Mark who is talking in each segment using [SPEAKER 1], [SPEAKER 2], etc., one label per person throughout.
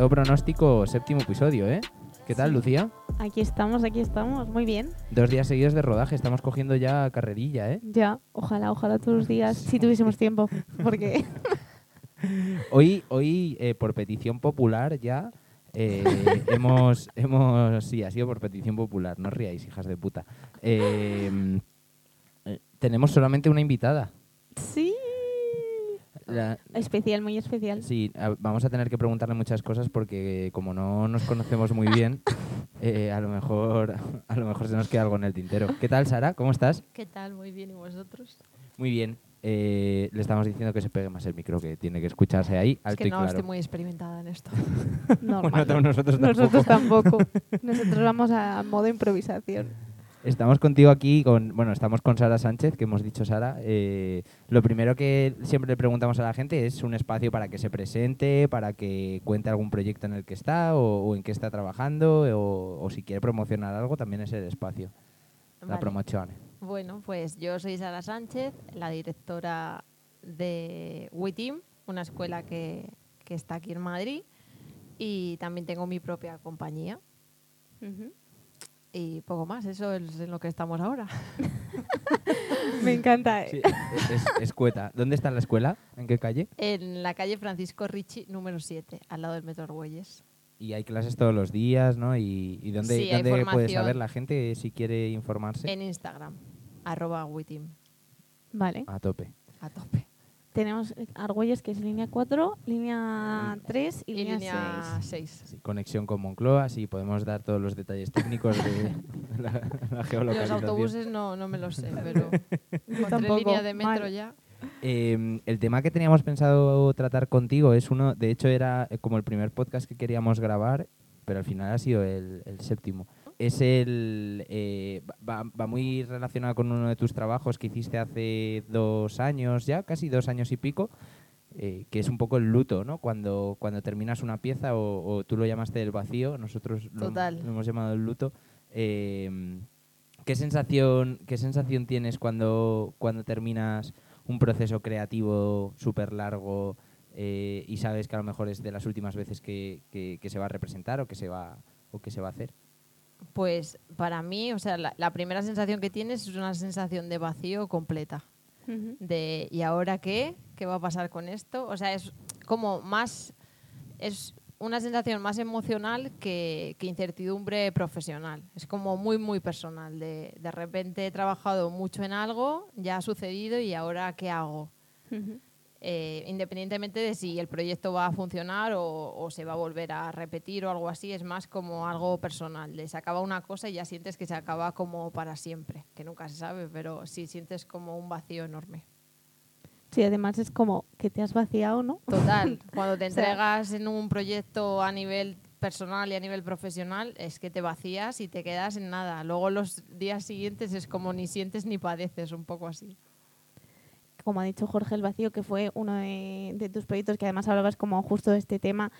[SPEAKER 1] Todo pronóstico, séptimo episodio, ¿eh? ¿Qué tal,
[SPEAKER 2] Sí.
[SPEAKER 1] Lucía?
[SPEAKER 2] Aquí estamos, aquí estamos, muy bien.
[SPEAKER 1] Dos días seguidos de rodaje, estamos cogiendo ya carrerilla, ¿eh?
[SPEAKER 2] Ya, ojalá, ojalá todos los días, si tuviésemos tiempo, porque
[SPEAKER 1] Hoy, hoy eh, por petición popular ya, eh, hemos, hemos... Sí, ha sido por petición popular, no os riáis, hijas de puta. Eh, eh, tenemos solamente una invitada.
[SPEAKER 2] sí,
[SPEAKER 1] La-
[SPEAKER 2] especial, muy especial.
[SPEAKER 1] Sí, a- vamos a tener que preguntarle muchas cosas porque como no nos conocemos muy bien, eh, a lo mejor a lo mejor se nos queda algo en el tintero. ¿Qué tal, Sara? ¿Cómo estás?
[SPEAKER 3] ¿Qué tal? Muy bien, ¿y vosotros?
[SPEAKER 1] Muy bien. Eh, le estamos diciendo que se pegue más el micro, que tiene que escucharse ahí,
[SPEAKER 3] Es
[SPEAKER 1] alto
[SPEAKER 3] que
[SPEAKER 1] y
[SPEAKER 3] no
[SPEAKER 1] claro.
[SPEAKER 3] estoy muy experimentada en esto.
[SPEAKER 2] Normal.
[SPEAKER 1] Bueno, tam- nosotros tampoco.
[SPEAKER 2] Nosotros tampoco. Nosotros vamos a modo improvisación.
[SPEAKER 1] Estamos contigo aquí, con, bueno, estamos con Sara Sánchez, que hemos dicho Sara. Eh, lo primero que siempre le preguntamos a la gente es un espacio para que se presente, para que cuente algún proyecto en el que está o, o en qué está trabajando o, o si quiere promocionar algo, también es el espacio, la promoción.
[SPEAKER 3] Bueno, pues yo soy Sara Sánchez, la directora de WeTeam, una escuela que, que está aquí en Madrid, y también tengo mi propia compañía. Y poco más, eso es en lo que estamos ahora.
[SPEAKER 2] Me encanta.
[SPEAKER 1] Sí, es, es cueta. ¿Dónde está la escuela? ¿En qué calle?
[SPEAKER 3] En la calle Francisco Ricci, número 7, al lado del Metro Argüelles.
[SPEAKER 1] Y hay clases todos los días, ¿no? ¿Y, y dónde,
[SPEAKER 3] Sí,
[SPEAKER 1] dónde puede saber la gente si quiere informarse?
[SPEAKER 3] En Instagram, arroba WeTeam,
[SPEAKER 2] Vale.
[SPEAKER 1] A tope.
[SPEAKER 3] a tope.
[SPEAKER 2] Tenemos eh, Argüelles, que es línea 4, línea 3 y,
[SPEAKER 3] Y
[SPEAKER 2] línea,
[SPEAKER 3] línea
[SPEAKER 2] 6.
[SPEAKER 3] 6.
[SPEAKER 1] Sí, conexión con Moncloa, sí, podemos dar todos los detalles técnicos de la, la
[SPEAKER 3] Los autobuses no, no me los sé, pero con líneas de metro
[SPEAKER 2] mal.
[SPEAKER 3] ya.
[SPEAKER 1] Eh, el tema que teníamos pensado tratar contigo es uno, de hecho era eh, como el primer podcast que queríamos grabar, pero al final ha sido el, el séptimo. Es el eh, va, va muy relacionado con uno de tus trabajos que hiciste hace dos años ya, casi dos años y pico, eh, que es un poco el luto, ¿no? Cuando, cuando terminas una pieza o, o tú lo llamaste el vacío, nosotros lo, hemos llamado el luto. Eh, ¿Qué sensación, qué sensación tienes cuando, cuando terminas un proceso creativo súper largo eh, y sabes que a lo mejor es de las últimas veces que, que- que se va a representar o que se va, o que se va a hacer?
[SPEAKER 3] Pues para mí, o sea, la, la primera sensación que tienes es una sensación de vacío completa. De ¿y ahora qué? ¿Qué va a pasar con esto? O sea, es como más. Es una sensación más emocional que, que incertidumbre profesional. Es como muy, muy personal. De, de repente he trabajado mucho en algo, ya ha sucedido y ahora qué hago. Eh, independientemente de si el proyecto va a funcionar o, o se va a volver a repetir o algo así, es más como algo personal. De se acaba una cosa y ya sientes que se acaba como para siempre, que nunca se sabe, pero sí sientes como un vacío enorme.
[SPEAKER 2] Sí, además es como que te has vaciado, ¿no?
[SPEAKER 3] Total, cuando te
[SPEAKER 2] O sea-
[SPEAKER 3] entregas en un proyecto a nivel personal y a nivel profesional, es que te vacías y te quedas en nada. Luego los días siguientes es como ni sientes ni padeces, un poco así.
[SPEAKER 2] Como ha dicho Jorge el Vacío, que fue uno de, de tus proyectos que además hablabas como justo de este tema,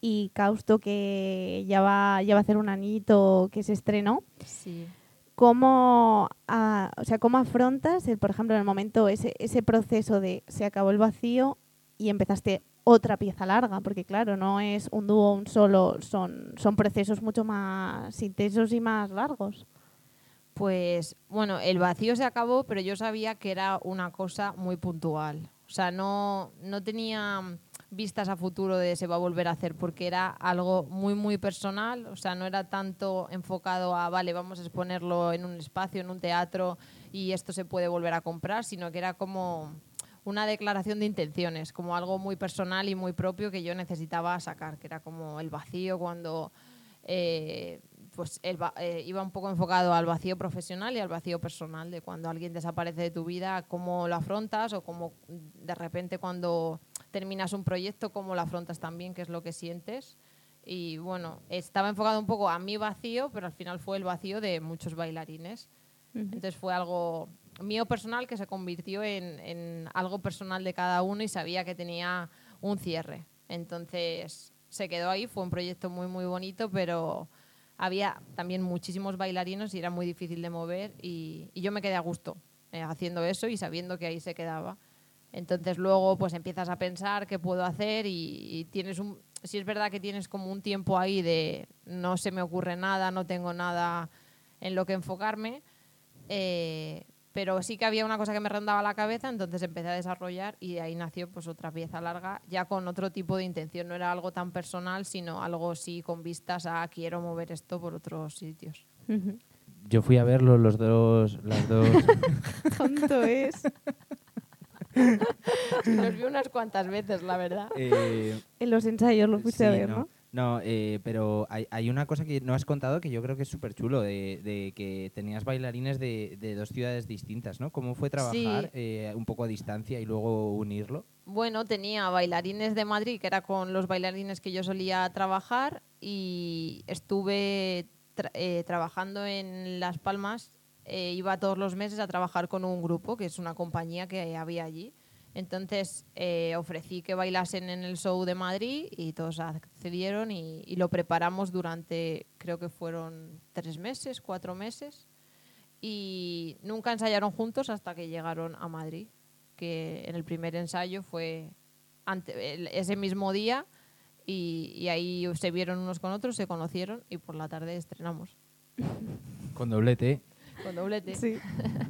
[SPEAKER 2] y Causto, que ya va, ya va a hacer un añito que se estrenó.
[SPEAKER 3] Sí.
[SPEAKER 2] ¿Cómo, o sea, ¿cómo afrontas, el, por ejemplo, en el momento, ese, ese proceso de se acabó el vacío y empezaste otra pieza larga? Porque claro, no es un dúo, un solo, son, son procesos mucho más intensos y más largos.
[SPEAKER 3] Pues bueno, el vacío se acabó, pero yo sabía que era una cosa muy puntual. O sea, no, no tenía vistas a futuro de se va a volver a hacer porque era algo muy, muy personal. O sea, no era tanto enfocado a, vale, vamos a exponerlo en un espacio, en un teatro y esto se puede volver a comprar, sino que era como una declaración de intenciones, como algo muy personal y muy propio que yo necesitaba sacar, que era como el vacío cuando eh, pues va- eh, iba un poco enfocado al vacío profesional y al vacío personal, de cuando alguien desaparece de tu vida, cómo lo afrontas o cómo de repente cuando terminas un proyecto, cómo lo afrontas también, qué es lo que sientes. Y bueno, estaba enfocado un poco a mi vacío, pero al final fue el vacío de muchos bailarines. Entonces fue algo mío personal que se convirtió en, en algo personal de cada uno y sabía que tenía un cierre. Entonces se quedó ahí, fue un proyecto muy, muy bonito, pero había también muchísimos bailarinos y era muy difícil de mover y, y yo me quedé a gusto eh, haciendo eso y sabiendo que ahí se quedaba. Entonces luego pues empiezas a pensar qué puedo hacer y, y tienes un... Si es verdad que tienes como un tiempo ahí de no se me ocurre nada, no tengo nada en lo que enfocarme, eh, pero sí que había una cosa que me rondaba la cabeza, entonces empecé a desarrollar y de ahí nació pues otra pieza larga, ya con otro tipo de intención, no era algo tan personal, sino algo sí con vistas a quiero mover esto por otros sitios.
[SPEAKER 1] Yo fui a verlo los dos, las dos.
[SPEAKER 2] Tonto es.
[SPEAKER 3] Los vi unas cuantas veces, la verdad.
[SPEAKER 1] eh,
[SPEAKER 2] En los ensayos lo fuiste a ver,
[SPEAKER 1] no.
[SPEAKER 2] ¿no?
[SPEAKER 1] No, eh, pero hay, hay una cosa que no has contado que yo creo que es súper chulo, de, de que tenías bailarines de, de dos ciudades distintas, ¿no? ¿Cómo fue trabajar
[SPEAKER 3] Sí.
[SPEAKER 1] eh, un poco a distancia y luego unirlo?
[SPEAKER 3] Bueno, tenía bailarines de Madrid, que era con los bailarines que yo solía trabajar, y estuve tra- eh, trabajando en Las Palmas. eh, iba todos los meses a trabajar con un grupo, que es una compañía que había allí. Entonces eh, ofrecí que bailasen en el show de Madrid y todos accedieron y, y lo preparamos durante, creo que fueron tres meses, cuatro meses. Y nunca ensayaron juntos hasta que llegaron a Madrid que en el primer ensayo fue ante- el- ese mismo día y, y ahí se vieron unos con otros, se conocieron y por la tarde estrenamos
[SPEAKER 1] Con doblete.
[SPEAKER 3] con doblete.
[SPEAKER 2] Sí.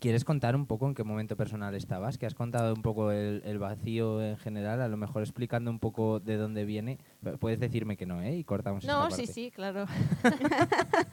[SPEAKER 1] ¿Quieres contar un poco en qué momento personal estabas? Que has contado un poco el, el vacío en general, a lo mejor explicando un poco de dónde viene. Puedes decirme que no, ¿eh? Y cortamos
[SPEAKER 3] No,
[SPEAKER 1] parte.
[SPEAKER 3] sí, sí, claro.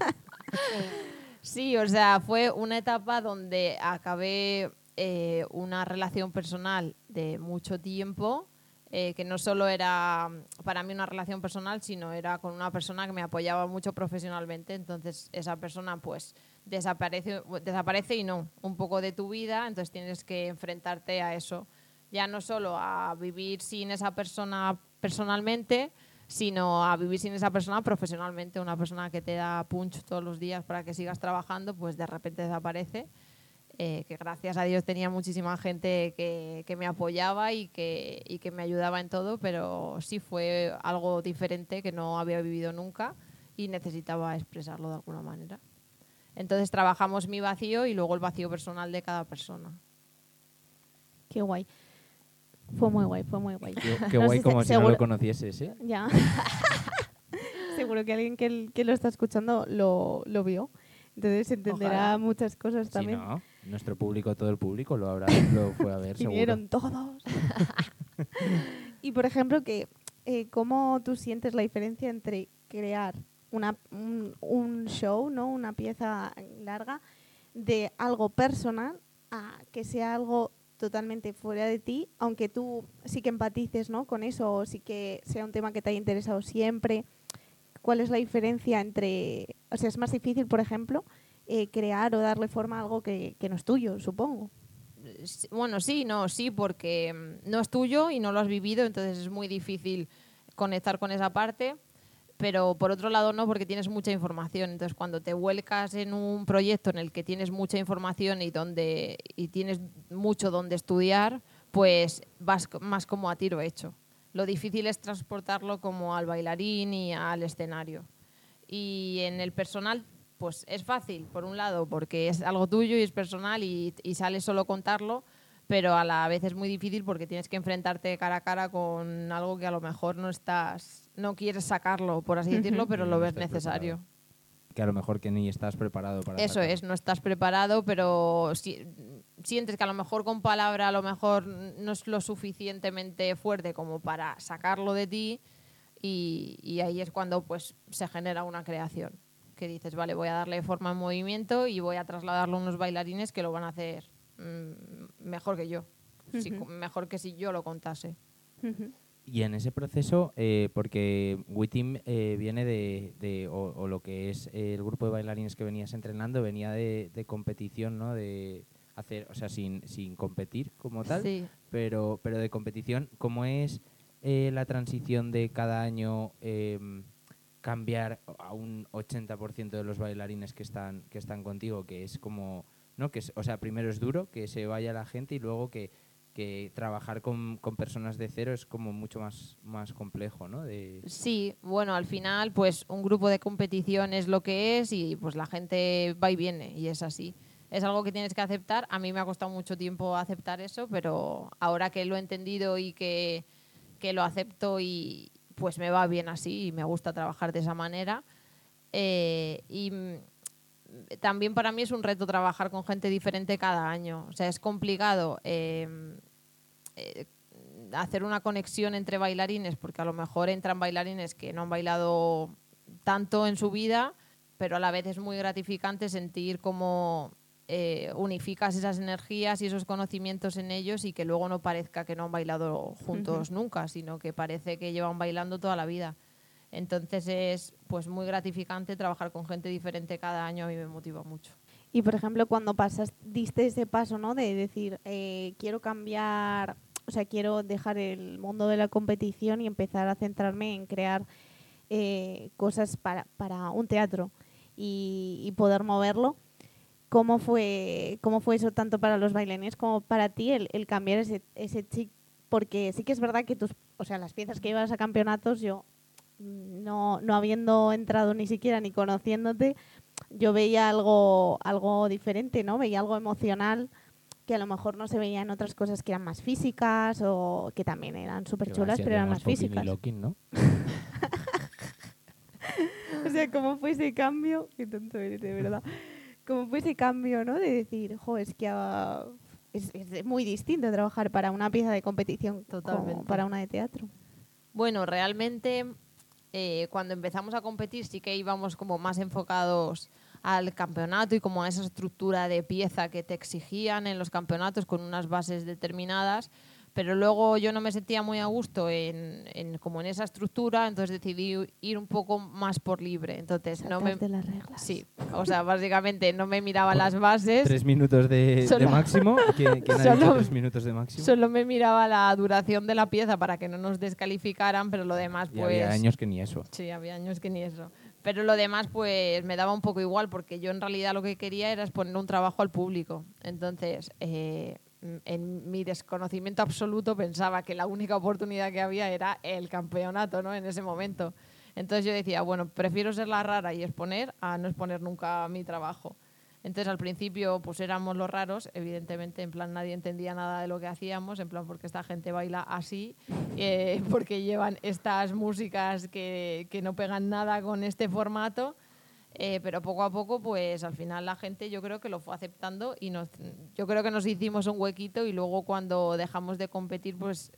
[SPEAKER 3] sí, o sea, fue una etapa donde acabé eh, una relación personal de mucho tiempo, eh, que no solo era mm, para mí una relación personal, sino era con una persona que me apoyaba mucho profesionalmente. Entonces, esa persona, pues, desaparece, desaparece y no, un poco de tu vida, entonces tienes que enfrentarte a eso. Ya no solo a vivir sin esa persona personalmente, sino a vivir sin esa persona profesionalmente. Una persona que te da punch todos los días para que sigas trabajando, pues de repente desaparece. Eh, que gracias a Dios tenía muchísima gente que, que me apoyaba y que, y que me ayudaba en todo, pero sí fue algo diferente que no había vivido nunca y necesitaba expresarlo de alguna manera. Entonces trabajamos mi vacío y luego el vacío personal de cada persona.
[SPEAKER 2] Qué guay. Fue muy guay, fue muy guay.
[SPEAKER 1] Qué, qué
[SPEAKER 2] No
[SPEAKER 1] guay
[SPEAKER 2] sé,
[SPEAKER 1] como si no lo conocieses, ¿eh?
[SPEAKER 2] Ya. Seguro que alguien que, que lo está escuchando lo, lo vio. Entonces entenderá
[SPEAKER 3] Ojalá.
[SPEAKER 2] muchas cosas
[SPEAKER 1] Si
[SPEAKER 2] también.
[SPEAKER 1] no, nuestro público, todo el público lo habrá, lo fue a ver.
[SPEAKER 2] Vinieron todos. y por ejemplo, que eh, ¿cómo tú sientes la diferencia entre crear una, un, show, ¿no? una pieza larga, de algo personal a que sea algo totalmente fuera de ti, aunque tú sí que empatices ¿no? con eso, o sí que sea un tema que te haya interesado siempre? ¿Cuál es la diferencia entre, o sea, es más difícil, por ejemplo, eh, crear o darle forma a algo que, que no es tuyo, supongo?
[SPEAKER 3] Bueno, sí, no, sí, porque mm, no es tuyo y no lo has vivido, entonces es muy difícil conectar con esa parte. Pero por otro lado no, porque tienes mucha información. Entonces cuando te vuelcas en un proyecto en el que tienes mucha información y donde y tienes mucho donde estudiar, pues vas más como a tiro hecho. Lo difícil es transportarlo como al bailarín y al escenario. Y en el personal, pues es fácil, por un lado, porque es algo tuyo y es personal y, y sale solo contarlo, pero a la vez es muy difícil porque tienes que enfrentarte cara a cara con algo que a lo mejor no estás, no quieres sacarlo, por así decirlo, pero
[SPEAKER 1] No
[SPEAKER 3] lo ves necesario.
[SPEAKER 1] Que a lo mejor que ni estás preparado para
[SPEAKER 3] Eso
[SPEAKER 1] sacarlo.
[SPEAKER 3] es, no estás preparado, pero si- sientes que a lo mejor con palabra a lo mejor no es lo suficientemente fuerte como para sacarlo de ti y, y ahí es cuando pues se genera una creación. Que dices, vale, voy a darle forma en movimiento y voy a trasladarlo a unos bailarines que lo van a hacer mm, mejor que yo. Si-
[SPEAKER 2] Ujú.
[SPEAKER 3] mejor que si yo lo contase.
[SPEAKER 2] Ujú.
[SPEAKER 1] Y en ese proceso, eh, porque WeTeam eh, viene de, de- o, o lo que es el grupo de bailarines que venías entrenando, venía de, de competición, ¿no? De hacer, o sea, sin, sin competir como tal,
[SPEAKER 3] Sí.
[SPEAKER 1] pero, pero de competición. ¿Cómo es eh, la transición de cada año em, cambiar a un 80% de los bailarines que están, que están contigo? Que es como, ¿no? Que es, o sea, primero es duro que se vaya la gente y luego que que trabajar con, con personas de cero es como mucho más, más complejo, ¿no? De,
[SPEAKER 3] Sí, bueno, al final, pues un grupo de competición es lo que es y pues la gente va y viene y es así. es algo que tienes que aceptar. A mí me ha costado mucho tiempo aceptar eso, pero ahora que lo he entendido y que, que lo acepto y pues me va bien así y me gusta trabajar de esa manera. Eh, y también para mí es un reto trabajar con gente diferente cada año. O sea, es complicado eh, eh, hacer una conexión entre bailarines, porque a lo mejor entran bailarines que no han bailado tanto en su vida, pero a la vez es muy gratificante sentir cómo eh, unificas esas energías y esos conocimientos en ellos y que luego no parezca que no han bailado juntos nunca, sino que parece que llevan bailando toda la vida. Entonces es pues muy gratificante trabajar con gente diferente cada año, a mí me motiva mucho.
[SPEAKER 2] Y por ejemplo, cuando pasas, diste ese paso, ¿no? De decir, eh, quiero cambiar, o sea, quiero dejar el mundo de la competición y empezar a centrarme en crear eh, cosas para, para un teatro y, y poder moverlo. ¿Cómo fue, ¿Cómo fue eso tanto para los bailarines como para ti el, el cambiar ese, ese chip? Porque sí que es verdad que tus, o sea, las piezas que llevas a campeonatos, yo no, no habiendo entrado ni siquiera ni conociéndote, yo veía algo, algo diferente, ¿no? Veía algo emocional que a lo mejor no se veía en otras cosas que eran más físicas o que también eran súper chulas, pero eran más físicas.
[SPEAKER 1] Locking, ¿no?
[SPEAKER 2] o sea, ¿cómo fue ese cambio? Qué tonto eres, de verdad. ¿Cómo fue ese cambio, no? De decir, jo, es que ah, es, es muy distinto trabajar para una pieza de competición como
[SPEAKER 3] Totalmente.
[SPEAKER 2] para una de teatro.
[SPEAKER 3] Bueno, realmente eh, cuando empezamos a competir sí que íbamos como más enfocados al campeonato y como a esa estructura de pieza que te exigían en los campeonatos con unas bases determinadas, pero luego yo no me sentía muy a gusto en, en- como en esa estructura, entonces decidí ir un poco más por libre. Entonces no me
[SPEAKER 2] Saltarte las reglas.
[SPEAKER 3] sí, o sea, básicamente no me miraba las bases,
[SPEAKER 1] Tres minutos de, máximo. ¿Quién, quién ha dicho
[SPEAKER 3] Solo-
[SPEAKER 1] tres minutos de máximo?
[SPEAKER 3] solo me miraba la duración de la pieza para que no nos descalificaran, pero lo demás
[SPEAKER 1] Y
[SPEAKER 3] pues
[SPEAKER 1] había años que ni eso.
[SPEAKER 3] Sí, había años que ni eso. Pero lo demás, pues me daba un poco igual, porque yo en realidad lo que quería era exponer un trabajo al público. Entonces, eh, en mi desconocimiento absoluto pensaba que la única oportunidad que había era el campeonato, ¿no? En ese momento. Entonces yo decía, bueno, prefiero ser la rara y exponer a no exponer nunca mi trabajo. Entonces al principio pues éramos los raros, evidentemente en plan nadie entendía nada de lo que hacíamos, en plan porque esta gente baila así, eh, porque llevan estas músicas que, que no pegan nada con este formato, eh, pero poco a poco pues al final la gente yo creo que lo fue aceptando y nos, yo creo que nos hicimos un huequito y luego cuando dejamos de competir pues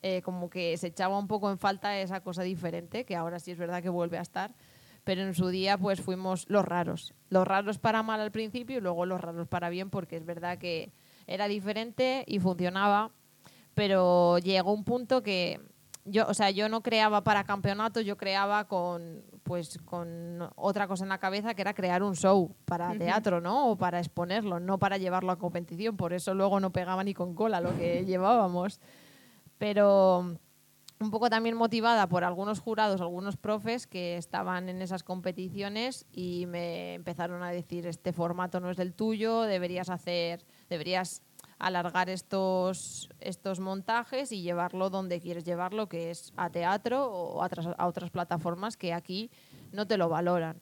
[SPEAKER 3] eh, como que se echaba un poco en falta esa cosa diferente, que ahora sí es verdad que vuelve a estar, pero en su día pues fuimos los raros. Los raros para mal al principio y luego los raros para bien, porque es verdad que era diferente y funcionaba, pero llegó un punto que yo, o sea, yo no creaba para campeonatos, yo creaba con pues con otra cosa en la cabeza que era crear un show para
[SPEAKER 2] Ujú.
[SPEAKER 3] teatro, ¿no? O para exponerlo, no para llevarlo a competición, por eso luego no pegaba ni con cola lo que llevábamos. Pero un poco también motivada por algunos jurados, algunos profes que estaban en esas competiciones y me empezaron a decir este formato no es el tuyo, deberías hacer, deberías alargar estos, estos montajes y llevarlo donde quieres llevarlo, que es a teatro o a otras, a otras plataformas que aquí no te lo valoran.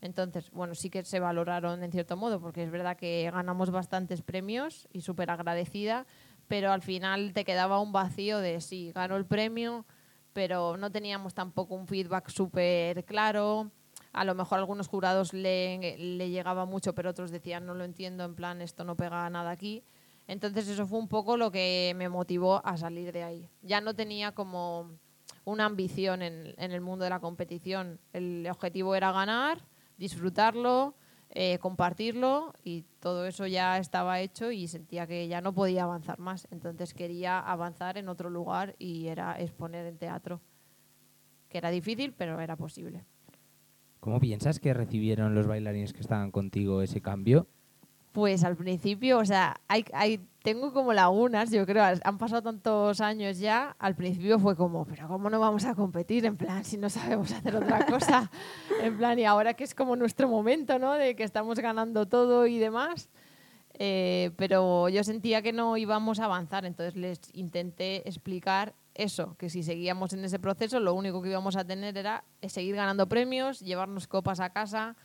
[SPEAKER 3] Entonces, bueno, sí que se valoraron en cierto modo, porque es verdad que ganamos bastantes premios y súper agradecida, pero al final te quedaba un vacío de sí, ganó el premio, pero no teníamos tampoco un feedback súper claro. A lo mejor a algunos jurados le, le llegaba mucho, pero otros decían no lo entiendo, en plan esto no pega nada aquí. Entonces eso fue un poco lo que me motivó a salir de ahí. Ya no tenía como una ambición en, el mundo de la competición. El objetivo era ganar, disfrutarlo, eh, compartirlo y todo eso ya estaba hecho y sentía que ya no podía avanzar más. Entonces quería avanzar en otro lugar y era exponer en teatro, que era difícil, pero era posible.
[SPEAKER 1] ¿Cómo piensas que recibieron los bailarines que estaban contigo ese cambio?
[SPEAKER 3] Pues al principio, o sea, hay, hay, tengo como lagunas, yo creo, han pasado tantos años ya, al principio fue como, pero ¿cómo no vamos a competir? En plan, si no sabemos hacer otra cosa, en plan, y ahora que es como nuestro momento, ¿no? De que estamos ganando todo y demás. Eh, pero yo sentía que no íbamos a avanzar, entonces les intenté explicar eso, que si seguíamos en ese proceso, lo único que íbamos a tener era seguir ganando premios, llevarnos copas a casa,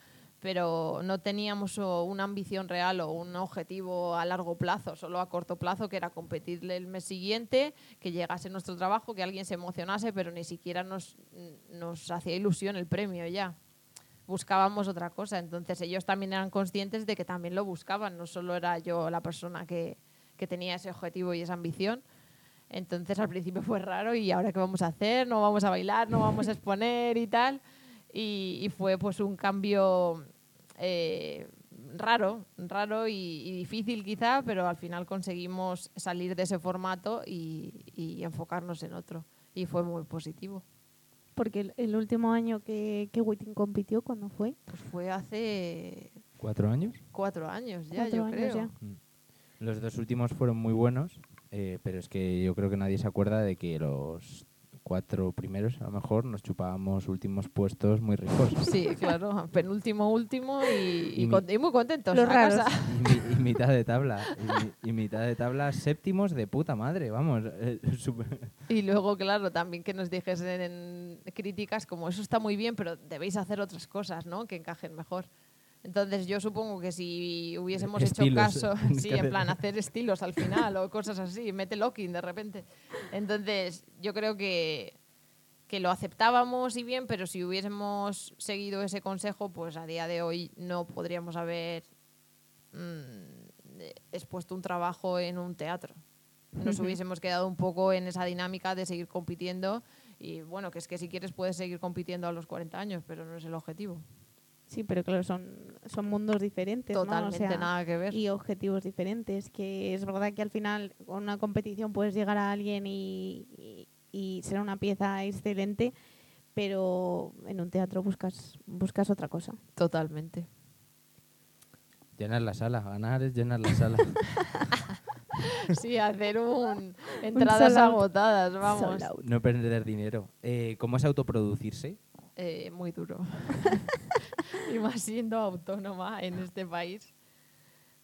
[SPEAKER 3] pero no teníamos una ambición real o un objetivo a largo plazo, solo a corto plazo, que era competirle el mes siguiente, que llegase nuestro trabajo, que alguien se emocionase, pero ni siquiera nos, nos hacía ilusión el premio ya. Buscábamos otra cosa, entonces ellos también eran conscientes de que también lo buscaban, no solo era yo la persona que, que tenía ese objetivo y esa ambición. Entonces al principio fue raro y ahora qué vamos a hacer, no vamos a bailar, no vamos a exponer y tal. Y, y fue pues un cambio eh, raro, raro y, difícil quizá, pero al final conseguimos salir de ese formato y, enfocarnos en otro. Y fue muy positivo.
[SPEAKER 2] Porque el, último año que, que Witting compitió, ¿cuándo fue?
[SPEAKER 3] Pues fue hace...
[SPEAKER 1] ¿Cuatro años?
[SPEAKER 3] Cuatro años ya, yo creo. Mm.
[SPEAKER 1] Los dos últimos fueron muy buenos, eh, pero es que yo creo que nadie se acuerda de que los cuatro primeros, a lo mejor nos chupábamos últimos puestos muy ricos.
[SPEAKER 3] Sí, claro, penúltimo, último y, muy contentos.
[SPEAKER 2] Los raros.
[SPEAKER 1] Y, mitad de tabla. Y, mitad de tabla séptimos de puta madre, vamos. Eh,
[SPEAKER 3] y luego, claro, también que nos dijesen en críticas como eso está muy bien, pero debéis hacer otras cosas, ¿no? Que encajen mejor. Entonces yo supongo que si hubiésemos hecho caso, sí, en plan hacer estilos al final o cosas así, mete locking de repente. Entonces yo creo que, que lo aceptábamos y bien, pero si hubiésemos seguido ese consejo, pues a día de hoy no podríamos haber mm, expuesto un trabajo en un teatro. Nos hubiésemos quedado un poco en esa dinámica de seguir compitiendo y bueno, que es que si quieres puedes seguir compitiendo a los 40 años, pero no es el objetivo.
[SPEAKER 2] Sí, pero claro, son, son mundos diferentes.
[SPEAKER 3] Totalmente nada que ver.
[SPEAKER 2] Y objetivos diferentes. Que es verdad que al final con una competición puedes llegar a alguien y, y, ser una pieza excelente, pero en un teatro buscas, buscas otra cosa.
[SPEAKER 3] Totalmente.
[SPEAKER 1] Llenar la sala, ganar es llenar la sala.
[SPEAKER 3] sí, hacer un entradas agotadas, vamos.
[SPEAKER 1] No perder dinero. Eh, ¿Cómo es autoproducirse?
[SPEAKER 3] Eh, muy duro. siendo autónoma en este país.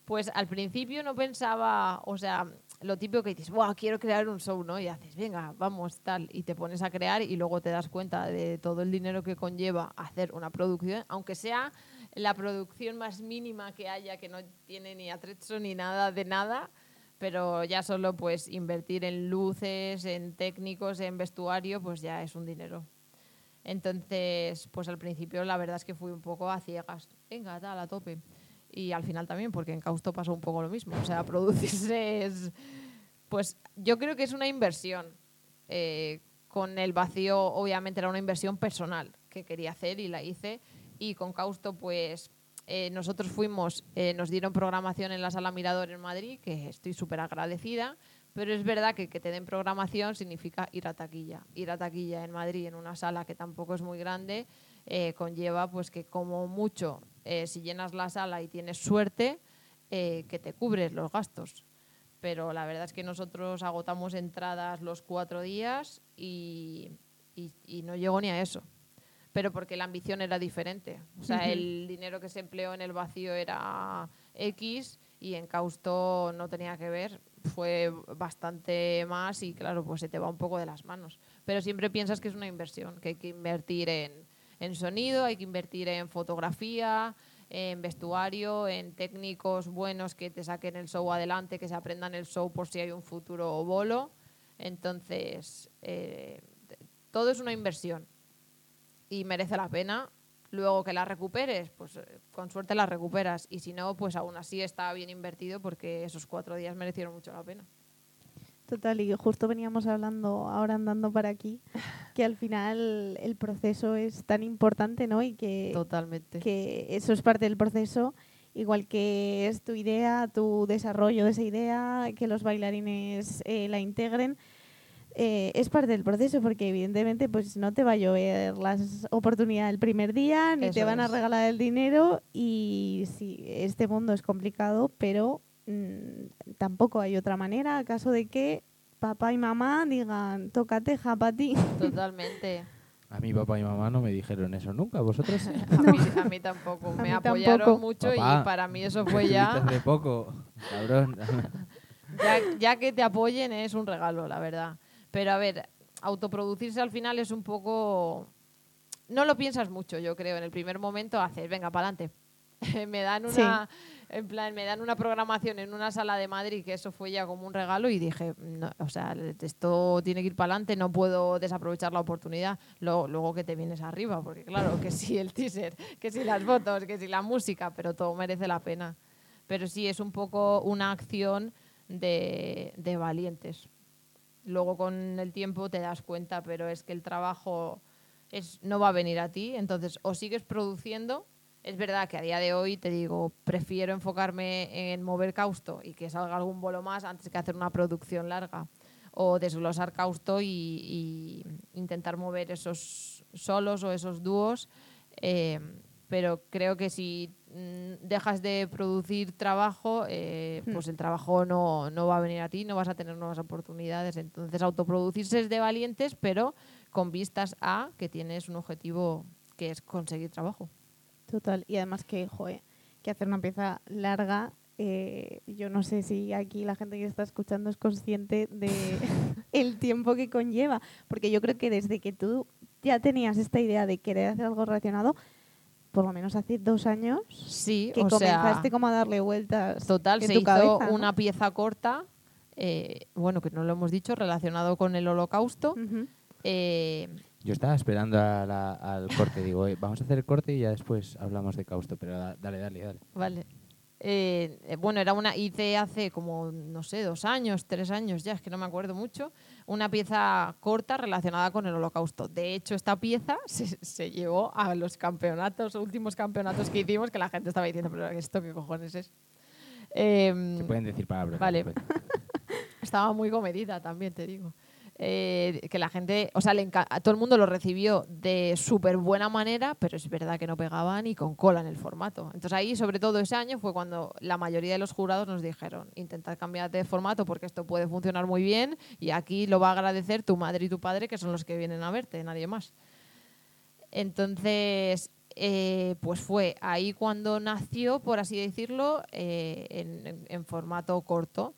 [SPEAKER 3] Pues al principio no pensaba, o sea, lo típico que dices, wow, quiero crear un show, ¿no? Y haces, venga, vamos, tal, y te pones a crear y luego te das cuenta de todo el dinero que conlleva hacer una producción, aunque sea la producción más mínima que haya, que no tiene ni atrecho ni nada de nada, pero ya solo pues invertir en luces, en técnicos, en vestuario, pues ya es un dinero. Entonces, pues al principio la verdad es que fui un poco a ciegas. Venga, tal, a tope. Y al final también, porque en Causto pasó un poco lo mismo. O sea, producirse es... Pues yo creo que es una inversión. Eh, con el vacío, obviamente, era una inversión personal que quería hacer y la hice. Y con Causto, pues eh, nosotros fuimos, eh, nos dieron programación en la Sala Mirador en Madrid, que estoy súper agradecida. Pero es verdad que que te den programación significa ir a taquilla. Ir a taquilla en Madrid, en una sala que tampoco es muy grande, eh, conlleva pues que como mucho, eh, si llenas la sala y tienes suerte, eh, que te cubres los gastos. Pero la verdad es que nosotros agotamos entradas los cuatro días y, y, no llegó ni a eso. Pero porque la ambición era diferente. O sea, el dinero que se empleó en el vacío era X y en Causto no tenía que ver fue bastante más y claro, pues se te va un poco de las manos. Pero siempre piensas que es una inversión, que hay que invertir en, en sonido, hay que invertir en fotografía, en vestuario, en técnicos buenos que te saquen el show adelante, que se aprendan el show por si hay un futuro bolo. Entonces, eh, todo es una inversión y merece la pena Luego que la recuperes, pues eh, con suerte la recuperas. Y si no, pues aún así está bien invertido porque esos cuatro días merecieron mucho la pena.
[SPEAKER 2] Total, y justo veníamos hablando ahora andando para aquí, que al final el proceso es tan importante, ¿no? Y que,
[SPEAKER 3] Totalmente.
[SPEAKER 2] que eso es parte del proceso, igual que es tu idea, tu desarrollo de esa idea, que los bailarines eh, la integren eh, es parte del proceso porque evidentemente pues no te va a llover las oportunidades el primer día ni te van a regalar el dinero y sí, este mundo es complicado pero mm, tampoco hay otra manera. Caso de que papá y mamá digan tócate japati
[SPEAKER 3] totalmente.
[SPEAKER 1] A mi papá y mamá no me dijeron eso nunca, ¿vosotros?
[SPEAKER 3] a, mí, tampoco, me apoyaron mucho y para mí eso fue ya...
[SPEAKER 1] de poco, cabrón.
[SPEAKER 3] ya que te apoyen es un regalo, la verdad. Pero a ver, autoproducirse al final es un poco... No lo piensas mucho, yo creo. En el primer momento haces, venga, para adelante. me dan
[SPEAKER 2] Sí.
[SPEAKER 3] una en plan me dan una programación en una sala de Madrid que eso fue ya como un regalo y dije no, o sea esto tiene que ir para adelante no puedo desaprovechar la oportunidad Lo- luego que te vienes arriba porque claro que sí el teaser que sí las fotos que sí la música pero todo merece la pena pero sí es un poco una acción de, de valientes luego con el tiempo te das cuenta pero es que el trabajo es, no va a venir a ti entonces o sigues produciendo es verdad que a día de hoy te digo, prefiero enfocarme en mover causto y que salga algún bolo más antes que hacer una producción larga. O desglosar causto y, intentar mover esos solos o esos dúos. eh, pero creo que si dejas de producir trabajo, eh,
[SPEAKER 2] Hmm.
[SPEAKER 3] pues el trabajo no, no va a venir a ti, no vas a tener nuevas oportunidades. Entonces, autoproducirse es de valientes, pero con vistas a que tienes un objetivo que es conseguir trabajo.
[SPEAKER 2] Total. Y además que, joe, que hacer una pieza larga, eh, yo no sé si aquí la gente que está escuchando es consciente de el tiempo que conlleva. Porque yo creo que desde que tú ya tenías esta idea de querer hacer algo relacionado, por lo menos hace dos años,
[SPEAKER 3] Sí,
[SPEAKER 2] que
[SPEAKER 3] o sea,
[SPEAKER 2] comenzaste como a darle vueltas
[SPEAKER 3] total,
[SPEAKER 2] en
[SPEAKER 3] se
[SPEAKER 2] tu
[SPEAKER 3] hizo
[SPEAKER 2] cabeza, ¿no?
[SPEAKER 3] una pieza corta, eh, bueno, que no lo hemos dicho, relacionado con el holocausto. Eh,
[SPEAKER 1] Yo estaba esperando a la- al corte, digo, "Eh, vamos a hacer el corte y ya después hablamos de Causto, pero da- dale, dale, dale.
[SPEAKER 3] vale. Eh, bueno, era una, hice hace como, no sé, dos años, tres años ya, es que no me acuerdo mucho, una pieza corta relacionada con el holocausto. De hecho, esta pieza se, se llevó a los campeonatos, últimos campeonatos que hicimos, que la gente estaba diciendo, pero ¿esto qué cojones es? Em,
[SPEAKER 1] Se pueden decir palabras.
[SPEAKER 3] Vale. Estaba muy comedida también, te digo. Eh, que la gente, o sea, todo el mundo lo recibió de súper buena manera, pero es verdad que no pegaba ni con cola en el formato. Entonces ahí, sobre todo ese año, fue cuando la mayoría de los jurados nos dijeron, intentad cambiar de formato porque esto puede funcionar muy bien y aquí lo va a agradecer tu madre y tu padre, que son los que vienen a verte, nadie más. Entonces, eh, pues fue ahí cuando nació, por así decirlo, eh, en formato corto.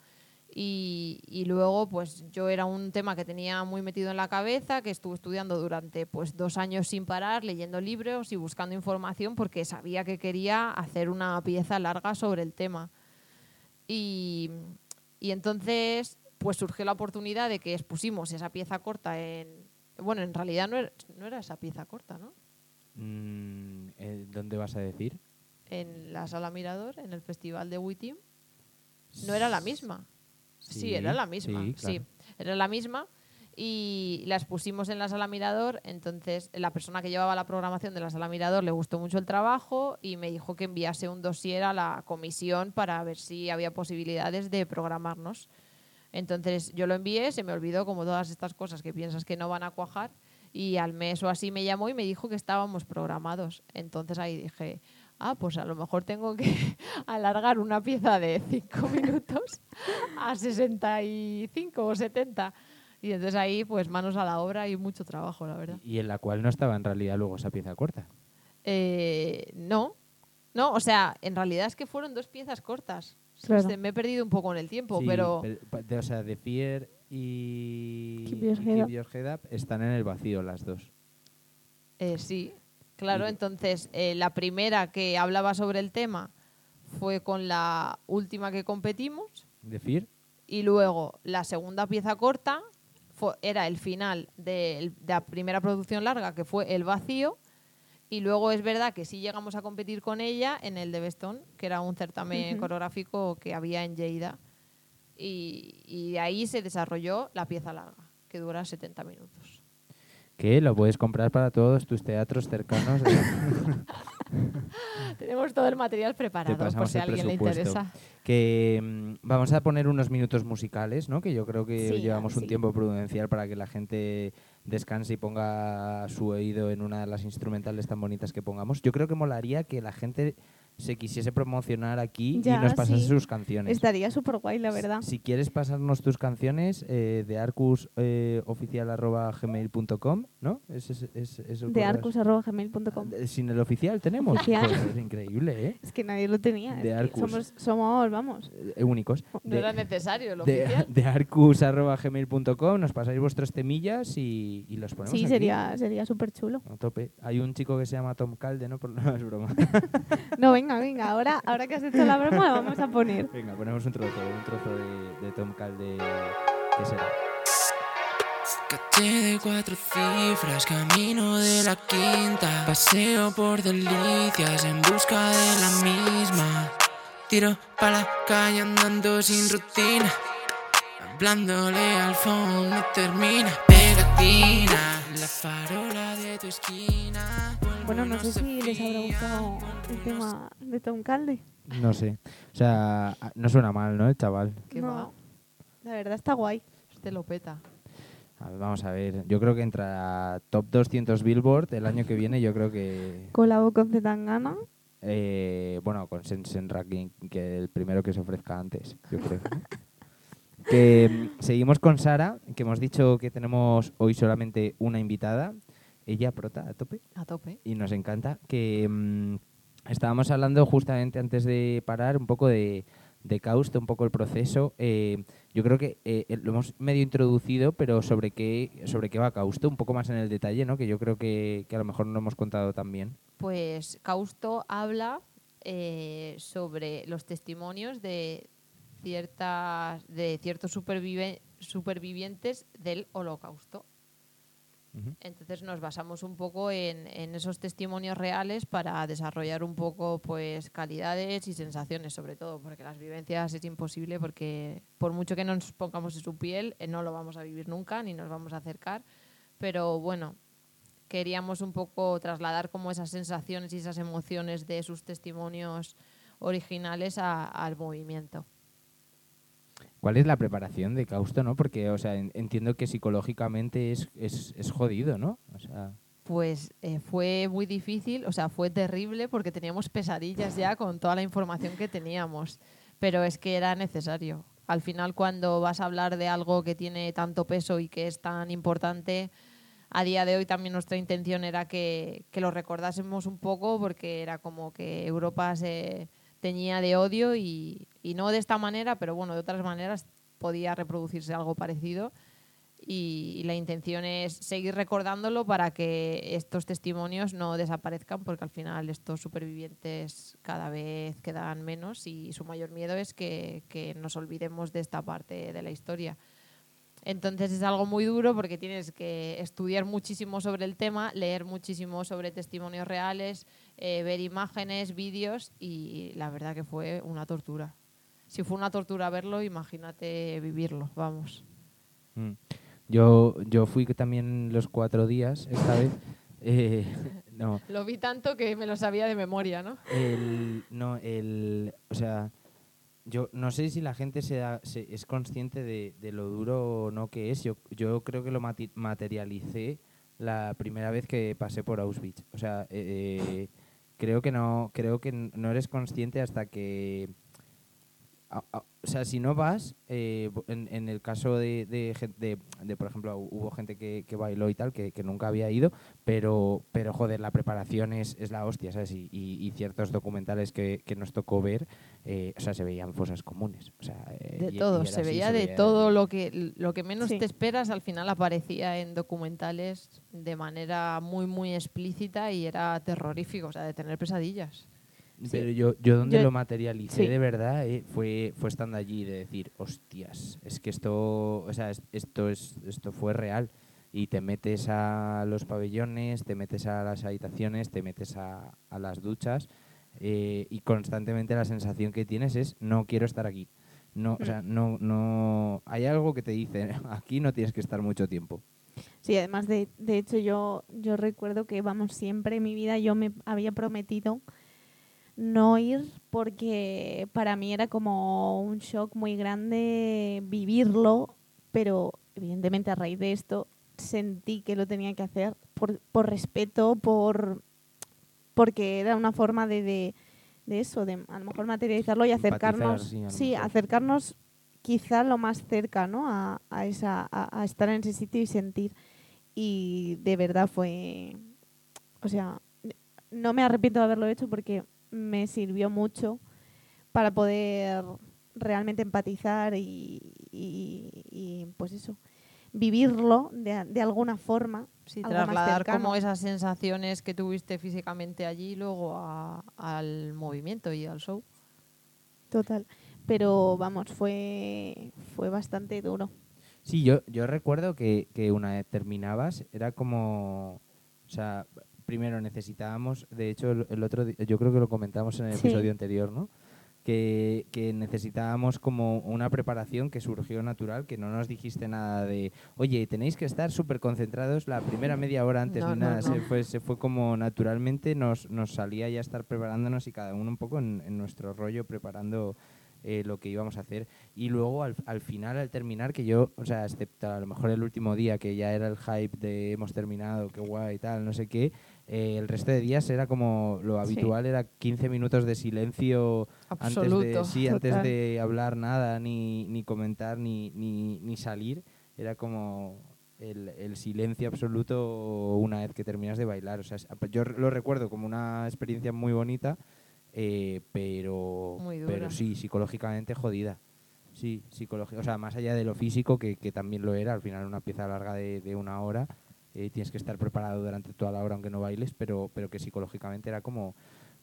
[SPEAKER 3] Y, y luego, pues yo era un tema que tenía muy metido en la cabeza, que estuve estudiando durante pues, dos años sin parar, leyendo libros y buscando información, porque sabía que quería hacer una pieza larga sobre el tema. Y, y entonces, pues surgió la oportunidad de que expusimos esa pieza corta en... Bueno, en realidad no era, no era esa pieza corta, ¿no?
[SPEAKER 1] Mm, eh, ¿Dónde vas a decir?
[SPEAKER 3] En la Sala Mirador, en el Festival de Witim. No era la misma. Sí, era la misma.
[SPEAKER 1] sí,
[SPEAKER 3] Sí,
[SPEAKER 1] claro.
[SPEAKER 3] era la misma. Y la expusimos en la Sala Mirador. Entonces, la persona que llevaba la programación de la Sala Mirador le gustó mucho el trabajo y me dijo que enviase un dossier a la comisión para ver si había posibilidades de programarnos. Entonces, yo lo envié, se me olvidó, como todas estas cosas que piensas que no van a cuajar. Y al mes o así me llamó y me dijo que estábamos programados. Entonces ahí dije, ah, pues a lo mejor tengo que alargar una pieza de 5 minutos a 65 o 70. Y entonces ahí, pues manos a la obra y mucho trabajo, la verdad.
[SPEAKER 1] Y en la cual no estaba en realidad luego esa pieza corta.
[SPEAKER 3] Eh, no, no, o sea, en realidad es que fueron dos piezas cortas.
[SPEAKER 2] Claro.
[SPEAKER 3] Se- Me he perdido un poco en el tiempo,
[SPEAKER 1] Sí,
[SPEAKER 3] pero
[SPEAKER 1] de- o sea, de Fear y
[SPEAKER 2] Keep Your
[SPEAKER 1] y
[SPEAKER 2] Head
[SPEAKER 1] Keep
[SPEAKER 2] Up.
[SPEAKER 1] Your Head Up están en el vacío las dos.
[SPEAKER 3] eh, sí, claro. Entonces, eh, la primera que hablaba sobre el tema fue con la última que competimos.
[SPEAKER 1] ¿De Fear?
[SPEAKER 3] Y luego la segunda pieza corta fue- era el final de, la primera producción larga, que fue El Vacío. Y luego es verdad que sí llegamos a competir con ella en el de Bestón, que era un certamen coreográfico que había en Lleida. Y, y de ahí se desarrolló la pieza larga, que dura 70 minutos.
[SPEAKER 1] Que lo puedes comprar para todos tus teatros cercanos.
[SPEAKER 3] Tenemos todo el material preparado por si a alguien le interesa.
[SPEAKER 1] que mm, vamos a poner unos minutos musicales, ¿no? Que yo creo que
[SPEAKER 2] Sí,
[SPEAKER 1] llevamos un tiempo prudencial para que la gente descanse y ponga su oído en una de las instrumentales tan bonitas que pongamos. Yo creo que molaría que la gente se quisiese promocionar aquí
[SPEAKER 2] Ya,
[SPEAKER 1] y nos pasase
[SPEAKER 2] sí.
[SPEAKER 1] sus canciones.
[SPEAKER 2] Estaría súper guay, la verdad.
[SPEAKER 1] Si quieres pasarnos tus canciones, eh, de arcusoficial.gmail.com, ¿no? Es, es, es- es
[SPEAKER 2] De
[SPEAKER 1] correo.
[SPEAKER 2] arcus.gmail.com.
[SPEAKER 1] Eh, Sin el oficial tenemos.
[SPEAKER 2] Oficial.
[SPEAKER 1] Pues es increíble, ¿eh?
[SPEAKER 2] Es que nadie lo tenía.
[SPEAKER 1] De Arcus.
[SPEAKER 2] somos, somos, vamos.
[SPEAKER 1] Eh, únicos.
[SPEAKER 3] No
[SPEAKER 1] De-
[SPEAKER 3] era necesario lo
[SPEAKER 1] de,
[SPEAKER 3] oficial.
[SPEAKER 1] de arcus.gmail.com, nos pasáis vuestros temillas y, y los ponemos
[SPEAKER 2] Sí,
[SPEAKER 1] aquí.
[SPEAKER 2] sería, sería súper chulo.
[SPEAKER 1] A tope. Hay un chico que se llama Tom Calde, ¿no? Por, no, es broma.
[SPEAKER 2] No, venga, venga, venga. Ahora, ahora que has hecho la broma, la vamos a poner.
[SPEAKER 1] Venga, ponemos un trozo, un trozo de, de Tom Calde. ¿Qué será?
[SPEAKER 4] Caché de cuatro cifras, camino de la quinta. Paseo por delicias en busca de la misma. Tiro pa' la calle andando sin rutina. Hablándole al phone no termina. Pegatina, la farola de tu esquina.
[SPEAKER 2] Bueno, no sé si les habrá gustado el tema de Tom Calde.
[SPEAKER 1] No sé. O sea, no suena mal, ¿no? El chaval.
[SPEAKER 3] ¿Qué
[SPEAKER 2] no,
[SPEAKER 3] va?
[SPEAKER 2] la verdad está guay.
[SPEAKER 3] Este lo peta.
[SPEAKER 1] A ver, vamos a ver. Yo creo que entra top 200 Billboard el año que viene. Yo creo que.
[SPEAKER 2] Colabo con Zetangana.
[SPEAKER 1] Eh, bueno, con Sensen Ranking, que el primero que se ofrezca antes, yo creo. que mm, seguimos con Sara, que hemos dicho que tenemos hoy solamente una invitada. Ella, prota, a tope.
[SPEAKER 3] A tope.
[SPEAKER 1] y nos encanta que mm, estábamos hablando justamente antes de parar un poco de, de Causto, un poco el proceso. Eh, yo creo que eh, lo hemos medio introducido, pero sobre qué, sobre qué va Causto, un poco más en el detalle, ¿no? que yo creo que, que a lo mejor no lo hemos contado tan bien.
[SPEAKER 3] Pues Causto habla eh, sobre los testimonios de ciertas de ciertos supervive- supervivientes del Holocausto. Entonces nos basamos un poco en, en esos testimonios reales para desarrollar un poco pues calidades y sensaciones sobre todo, porque las vivencias es imposible porque por mucho que nos pongamos en su piel eh, no lo vamos a vivir nunca ni nos vamos a acercar, pero bueno, queríamos un poco trasladar como esas sensaciones y esas emociones de sus testimonios originales a- al movimiento.
[SPEAKER 1] ¿Cuál es la preparación de Causto, no? Porque, o sea, en- entiendo que psicológicamente es, es, es jodido, ¿no? O sea,
[SPEAKER 3] Pues eh, fue muy difícil, o sea, fue terrible porque teníamos pesadillas ya con toda la información que teníamos, pero es que era necesario. Al final, cuando vas a hablar de algo que tiene tanto peso y que es tan importante, a día de hoy también nuestra intención era que, que lo recordásemos un poco porque era como que Europa se teñía de odio y, no de esta manera, pero bueno, de otras maneras podía reproducirse algo parecido y, la intención es seguir recordándolo para que estos testimonios no desaparezcan porque al final estos supervivientes cada vez quedan menos y su mayor miedo es que nos olvidemos de esta parte de la historia. Entonces es algo muy duro porque tienes que estudiar muchísimo sobre el tema, leer muchísimo sobre testimonios reales, eh, ver imágenes, vídeos y la verdad que fue una tortura. Si fue una tortura verlo, imagínate vivirlo, vamos.
[SPEAKER 1] mm. yo, yo fui también los cuatro días esta vez. Eh, no,
[SPEAKER 3] Lo vi tanto que me lo sabía de memoria, ¿no?
[SPEAKER 1] El, no, el, o sea, yo no sé si la gente se da- se- es consciente de, de lo duro o no que es. Yo, yo creo que lo materialicé la primera vez que pasé por Auschwitz. O sea, eh, creo que no, creo que no eres consciente hasta que, a- a- o sea, si no vas, eh, en, en el caso de, de, de- de, por ejemplo, hubo gente que, que bailó y tal, que, que nunca había ido, pero, pero joder, la preparación es, es la hostia, ¿sabes? Y, y- y ciertos documentales que, que nos tocó ver, eh, o sea, se veían fosas comunes. O sea, eh,
[SPEAKER 3] De
[SPEAKER 1] y- y
[SPEAKER 3] todo, se
[SPEAKER 1] así,
[SPEAKER 3] veía de
[SPEAKER 1] veía-
[SPEAKER 3] todo lo que, lo que menos
[SPEAKER 2] Sí.
[SPEAKER 3] te esperas, al final aparecía en documentales de manera muy, muy explícita y era terrorífico, o sea, de tener pesadillas.
[SPEAKER 1] Pero yo, yo donde
[SPEAKER 2] Yo-
[SPEAKER 1] lo materialicé
[SPEAKER 2] sí.
[SPEAKER 1] de verdad eh, fue, fue estando allí de decir, hostias, es que esto, o sea, es- esto, es, esto fue real. Y te metes a los pabellones, te metes a las habitaciones, te metes a, a las duchas eh, y constantemente la sensación que tienes es no quiero estar aquí. No, o sea, no, no, hay algo que te dice, aquí no tienes que estar mucho tiempo.
[SPEAKER 2] Sí, además de, de hecho yo, yo recuerdo que, vamos, siempre en mi vida yo me había prometido no ir porque para mí era como un shock muy grande vivirlo, pero evidentemente a raíz de esto sentí que lo tenía que hacer por, por respeto, por porque era una forma de, de, de eso, de a lo mejor materializarlo y acercarnos,
[SPEAKER 1] sí,
[SPEAKER 2] sí, acercarnos quizá lo más cerca, ¿no? A, a esa, a, a estar en ese sitio y sentir. Y de verdad fue, o sea, no me arrepiento de haberlo hecho porque me sirvió mucho para poder realmente empatizar y, y- y, pues eso. vivirlo de, de alguna forma.
[SPEAKER 3] Sí,
[SPEAKER 2] algo más
[SPEAKER 3] trasladar como esas sensaciones que tuviste físicamente allí luego a- al movimiento y al show.
[SPEAKER 2] Total. Pero vamos, fue, fue bastante duro.
[SPEAKER 1] Sí, yo, yo recuerdo que, que una vez terminabas, era como. O sea, primero necesitábamos, de hecho, el, el otro yo creo que lo comentamos en el
[SPEAKER 2] Sí.
[SPEAKER 1] episodio anterior, ¿no? Que, que necesitábamos como una preparación que surgió natural, que no nos dijiste nada de, oye, tenéis que estar súper concentrados la primera media hora antes
[SPEAKER 3] No,
[SPEAKER 1] de
[SPEAKER 3] no,
[SPEAKER 1] nada. Se,
[SPEAKER 3] no.
[SPEAKER 1] fue, se fue como naturalmente, nos, nos salía ya estar preparándonos y cada uno un poco en, en nuestro rollo preparando eh, lo que íbamos a hacer. Y luego al, al final, al terminar, que yo, o sea, excepto a lo mejor el último día, que ya era el hype de hemos terminado, qué guay y tal, no sé qué, eh, el resto de días era como lo
[SPEAKER 2] Sí.
[SPEAKER 1] habitual, era 15 minutos de silencio antes de, sí, antes de hablar nada, ni, ni comentar, ni, ni, ni salir. Era como el, el silencio absoluto una vez que terminas de bailar. O sea, yo lo recuerdo como una experiencia muy bonita, eh, pero,
[SPEAKER 3] Muy
[SPEAKER 1] pero sí, psicológicamente jodida. Sí, psicológica. O sea, más allá de lo físico, que, que también lo era, al final una pieza larga de, de una hora, eh, tienes que estar preparado durante toda la hora aunque no bailes, pero, pero que psicológicamente era como,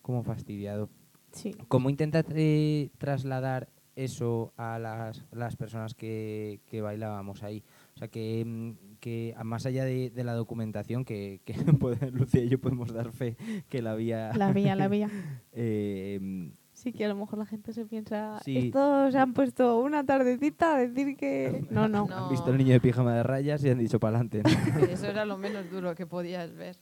[SPEAKER 1] como fastidiado.
[SPEAKER 2] Sí.
[SPEAKER 1] ¿Cómo intentas eh, trasladar eso a las, las personas que, que bailábamos ahí? O sea, que, mm, que más allá de, de la documentación, que, que Lucía y yo podemos dar fe que la había...
[SPEAKER 2] La vía, la vía.
[SPEAKER 1] eh,
[SPEAKER 2] Sí, que a lo mejor la gente se piensa,
[SPEAKER 1] Sí.
[SPEAKER 2] estos se han puesto una tardecita a decir que... No, no.
[SPEAKER 3] No.
[SPEAKER 1] Han visto el niño de pijama de rayas y han dicho para adelante.
[SPEAKER 3] Eso era lo menos duro que podías ver.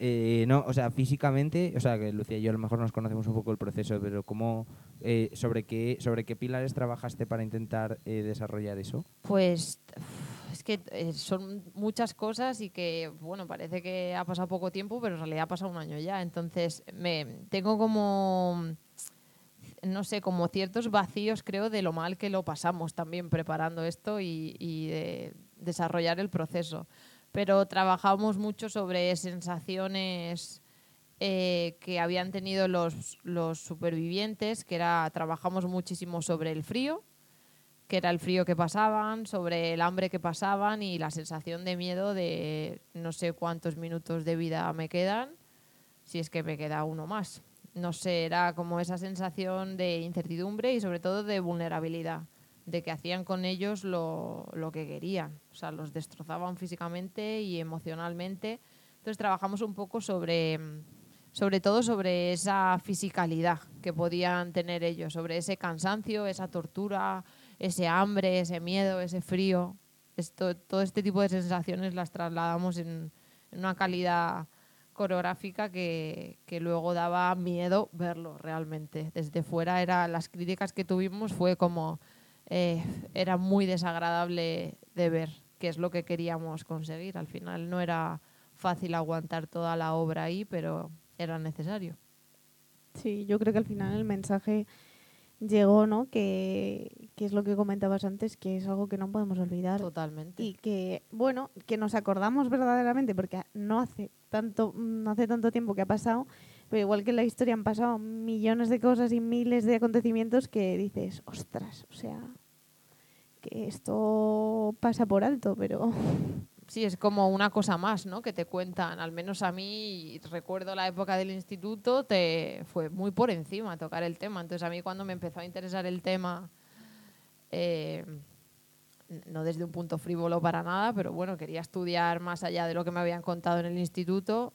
[SPEAKER 1] Eh, no, o sea, físicamente, o sea, que Lucía y yo a lo mejor nos conocemos un poco el proceso, pero ¿cómo, eh, sobre, qué, ¿sobre qué pilares trabajaste para intentar eh, desarrollar eso?
[SPEAKER 3] Pues es que eh, son muchas cosas y que, bueno, parece que ha pasado poco tiempo, pero en realidad ha pasado un año ya. Entonces, me tengo como, no sé, como ciertos vacíos, creo, de lo mal que lo pasamos también preparando esto y, y de desarrollar el proceso. Pero trabajamos mucho sobre sensaciones eh, que habían tenido los, los supervivientes, que era, trabajamos muchísimo sobre el frío, que era el frío que pasaban, sobre el hambre que pasaban y la sensación de miedo de no sé cuántos minutos de vida me quedan, si es que me queda uno más. No sé, era como esa sensación de incertidumbre y sobre todo de vulnerabilidad, de que hacían con ellos lo, lo que querían, o sea, los destrozaban físicamente y emocionalmente. Entonces trabajamos un poco sobre, sobre todo sobre esa fisicalidad que podían tener ellos, sobre ese cansancio, esa tortura, ese hambre, ese miedo, ese frío. Esto, todo este tipo de sensaciones las trasladamos en, en una calidad coreográfica que, que luego daba miedo verlo realmente. Desde fuera era las críticas que tuvimos fue como eh, era muy desagradable de ver, que es lo que queríamos conseguir. Al final no era fácil aguantar toda la obra ahí, pero era necesario.
[SPEAKER 2] Sí, yo creo que al final el mensaje llegó, ¿no? Que, que es lo que comentabas antes, que es algo que no podemos olvidar.
[SPEAKER 3] Totalmente.
[SPEAKER 2] Y que, bueno, que nos acordamos verdaderamente, porque no hace tanto, no hace tanto tiempo que ha pasado, pero igual que en la historia han pasado millones de cosas y miles de acontecimientos que dices, ostras, o sea, que esto pasa por alto, pero
[SPEAKER 3] Sí, es como una cosa más, ¿no? Que te cuentan, al menos a mí, recuerdo la época del instituto, te fue muy por encima tocar el tema. Entonces a mí cuando me empezó a interesar el tema, eh, no desde un punto frívolo para nada, pero bueno, quería estudiar más allá de lo que me habían contado en el instituto,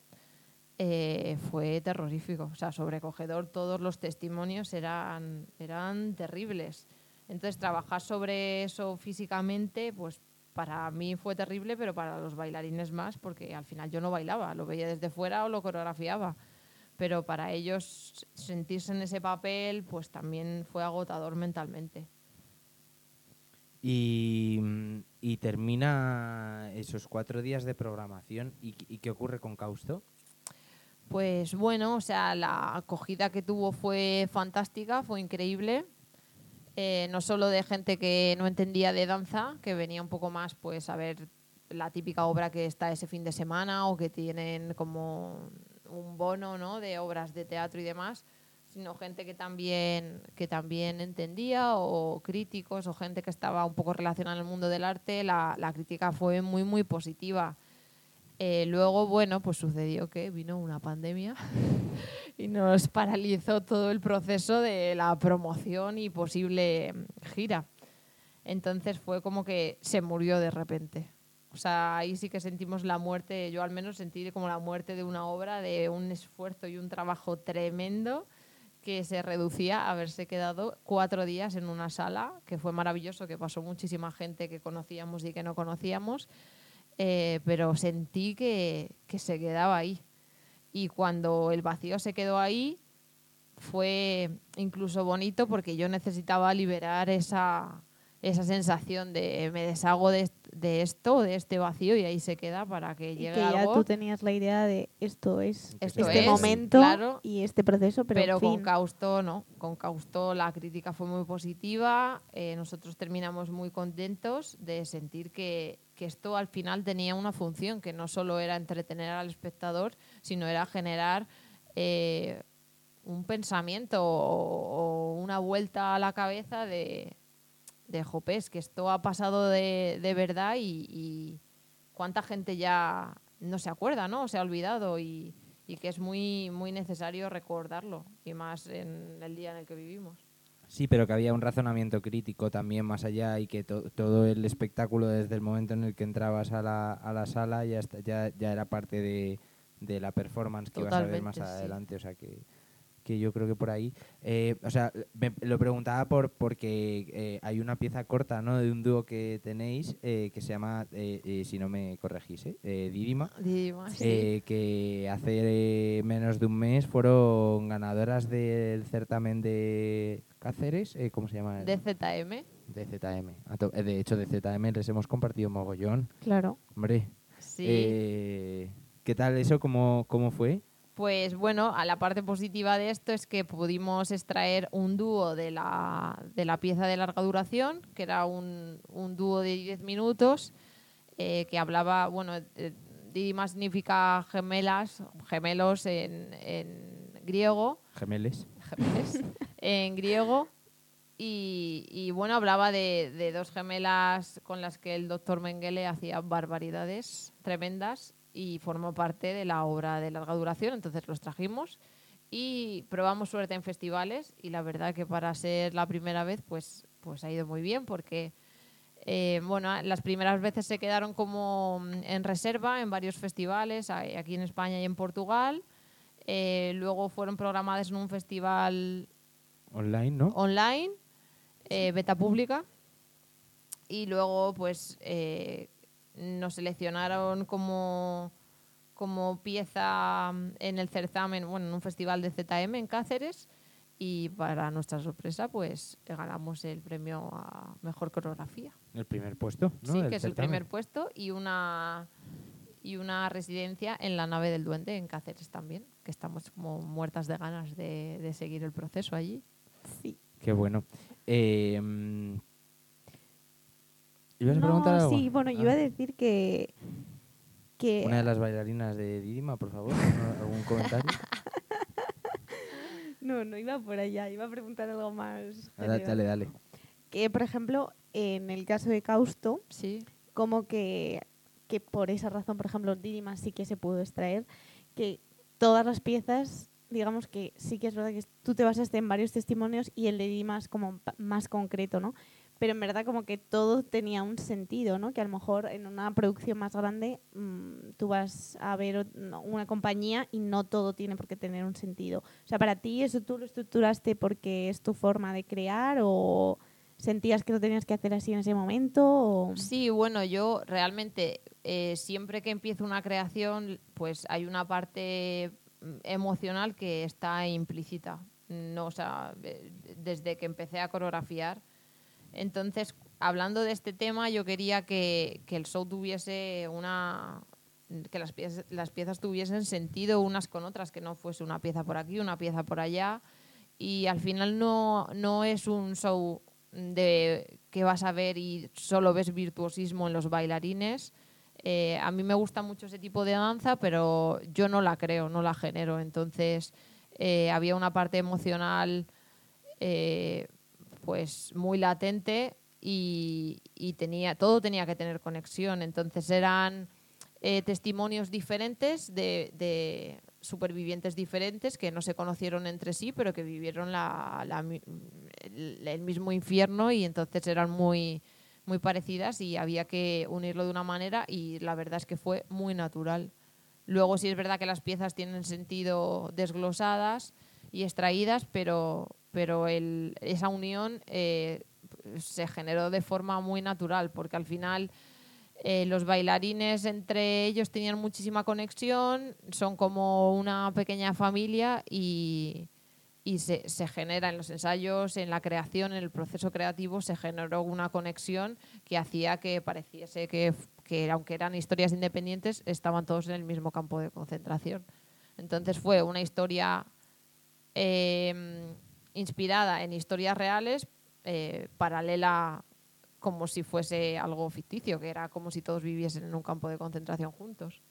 [SPEAKER 3] eh, fue terrorífico, o sea, sobrecogedor. Todos los testimonios eran, eran terribles. Entonces trabajar sobre eso físicamente, pues para mí fue terrible, pero para los bailarines más, porque al final yo no bailaba, lo veía desde fuera o lo coreografiaba. Pero para ellos sentirse en ese papel, pues también fue agotador mentalmente.
[SPEAKER 1] Y, y termina esos cuatro días de programación. ¿Y, y qué ocurre con Causto?
[SPEAKER 3] Pues bueno, o sea, la acogida que tuvo fue fantástica, fue increíble. Eh, no solo de gente que no entendía de danza, que venía un poco más pues a ver la típica obra que está ese fin de semana o que tienen como un bono ¿no? de obras de teatro y demás, sino gente que también, que también entendía o críticos o gente que estaba un poco relacionada el mundo del arte, la, la crítica fue muy, muy positiva. Eh, luego, bueno, pues sucedió que vino una pandemia y nos paralizó todo el proceso de la promoción y posible gira. Entonces fue como que se murió de repente. O sea, ahí sí que sentimos la muerte, yo al menos sentí como la muerte de una obra, de un esfuerzo y un trabajo tremendo que se reducía a haberse quedado cuatro días en una sala, que fue maravilloso, que pasó muchísima gente que conocíamos y que no conocíamos, eh, pero sentí que, que se quedaba ahí. Y cuando el vacío se quedó ahí, fue incluso bonito porque yo necesitaba liberar esa, esa sensación de me deshago de, de esto, de este vacío y ahí se queda para que
[SPEAKER 2] Y
[SPEAKER 3] llegue
[SPEAKER 2] que ya
[SPEAKER 3] algo.
[SPEAKER 2] tú tenías la idea de esto es
[SPEAKER 3] Esto
[SPEAKER 2] este
[SPEAKER 3] es,
[SPEAKER 2] momento
[SPEAKER 3] claro.
[SPEAKER 2] y este proceso, pero,
[SPEAKER 3] pero con
[SPEAKER 2] fin.
[SPEAKER 3] Causto no, con Causto la crítica fue muy positiva, eh, nosotros terminamos muy contentos de sentir que, que esto al final tenía una función, que no solo era entretener al espectador, sino era generar eh, un pensamiento o, una vuelta a la cabeza de, de Jopés, que esto ha pasado de, de verdad y, cuánta gente ya no se acuerda, ¿no? Se ha olvidado y, que es muy, muy necesario recordarlo, y más en el día en el que vivimos.
[SPEAKER 1] Sí, pero que había un razonamiento crítico también más allá y que to- todo el espectáculo desde el momento en el que entrabas a la, a la sala ya, ya, ya era parte de, de la performance que ibas a ver más
[SPEAKER 3] Totalmente, sí.
[SPEAKER 1] adelante. O sea que, que yo creo que por ahí... eh, o sea, me- lo preguntaba por porque eh, hay una pieza corta ¿no? de un dúo que tenéis eh, que se llama, eh, eh, si no me corregís, ¿eh? Didima.
[SPEAKER 3] Didima, sí.
[SPEAKER 1] que hace menos de un mes fueron ganadoras del certamen de Cáceres, ¿cómo se llama?
[SPEAKER 3] de ZM.
[SPEAKER 1] De ZM. De hecho, de ZM les hemos compartido mogollón.
[SPEAKER 2] Claro.
[SPEAKER 1] Hombre,
[SPEAKER 3] Sí.
[SPEAKER 1] ¿Qué tal eso? ¿Cómo, cómo fue?
[SPEAKER 3] Pues bueno, a la parte positiva de esto es que pudimos extraer un dúo de la, de la pieza de larga duración, que era un, un dúo de 10 minutos, eh, que hablaba, bueno, eh, Didima significa gemelas, gemelos en, en griego,
[SPEAKER 1] Gemeles.
[SPEAKER 3] gemeles, en griego. Y, y, bueno, hablaba de, de dos gemelas con las que el doctor Mengele hacía barbaridades tremendas y formó parte de la obra de larga duración, entonces los trajimos y probamos suerte en festivales y la verdad que para ser la primera vez pues, pues ha ido muy bien porque eh, bueno, las primeras veces se quedaron como mm, en reserva en varios festivales, aquí en España y en Portugal. Eh, luego fueron programadas en un festival
[SPEAKER 1] Online, ¿no?
[SPEAKER 3] online, eh, beta pública, y luego pues nos seleccionaron como, como pieza mm, en el certamen, bueno, en un festival de ZM en Cáceres, y para nuestra sorpresa pues ganamos el premio a Mejor Coreografía.
[SPEAKER 1] El primer puesto, ¿no?
[SPEAKER 3] sí, que es el primer puesto, y una y una residencia en la nave del Duende en Cáceres también, que estamos como muertas de ganas de, de seguir el proceso allí.
[SPEAKER 2] Sí.
[SPEAKER 1] Qué bueno. Eh, mm, ¿Ibas a
[SPEAKER 2] No,
[SPEAKER 1] preguntar algo?
[SPEAKER 2] sí, bueno, yo
[SPEAKER 1] Ah.
[SPEAKER 2] iba a decir que... que
[SPEAKER 1] Una de las bailarinas de Didima, por favor. ¿no? ¿Algún comentario?
[SPEAKER 2] No, no iba por allá, iba a preguntar algo más.
[SPEAKER 1] Ah, dale,
[SPEAKER 2] general.
[SPEAKER 1] dale, dale.
[SPEAKER 2] Que, por ejemplo, en el caso de Causto,
[SPEAKER 3] Sí.
[SPEAKER 2] como que, que por esa razón, por ejemplo, Didima sí que se pudo extraer, que todas las piezas, digamos que sí que es verdad que tú te basaste en varios testimonios y el de Didima es como más concreto, ¿no? Pero en verdad como que todo tenía un sentido, ¿no? Que a lo mejor en una producción más grande mm, tú vas a ver una compañía y no todo tiene por qué tener un sentido. O sea, para ti eso tú lo estructuraste porque es tu forma de crear o sentías que lo tenías que hacer así en ese momento o...
[SPEAKER 3] Sí, bueno, yo realmente eh, siempre que empiezo una creación, pues hay una parte mm, emocional que está implícita. No, o sea, eh, desde que empecé a coreografiar. Entonces, hablando de este tema, yo quería que, que el show tuviese una que las piezas, las piezas tuviesen sentido unas con otras, que no fuese una pieza por aquí, una pieza por allá. Y al final no, no es un show de que vas a ver y solo ves virtuosismo en los bailarines. Eh, a mí me gusta mucho ese tipo de danza, pero yo no la creo, no la genero. Entonces, eh, había una parte emocional eh, pues muy latente y, tenía, todo tenía que tener conexión. Entonces eran eh, testimonios diferentes de, supervivientes diferentes que no se conocieron entre sí, pero que vivieron el, el mismo infierno y entonces eran muy, muy parecidas y había que unirlo de una manera y la verdad es que fue muy natural. Luego sí es verdad que las piezas tienen sentido desglosadas y extraídas, pero, pero el- esa unión eh, se generó de forma muy natural, porque al final eh, los bailarines entre ellos tenían muchísima conexión, son como una pequeña familia y, se, genera en los ensayos, en la creación, en el proceso creativo, se generó una conexión que hacía que pareciese que, que aunque eran historias independientes, estaban todos en el mismo campo de concentración. Entonces fue una historia eh, inspirada en historias reales, eh, paralela como si fuese algo ficticio, que era como si todos viviesen en un campo de concentración juntos.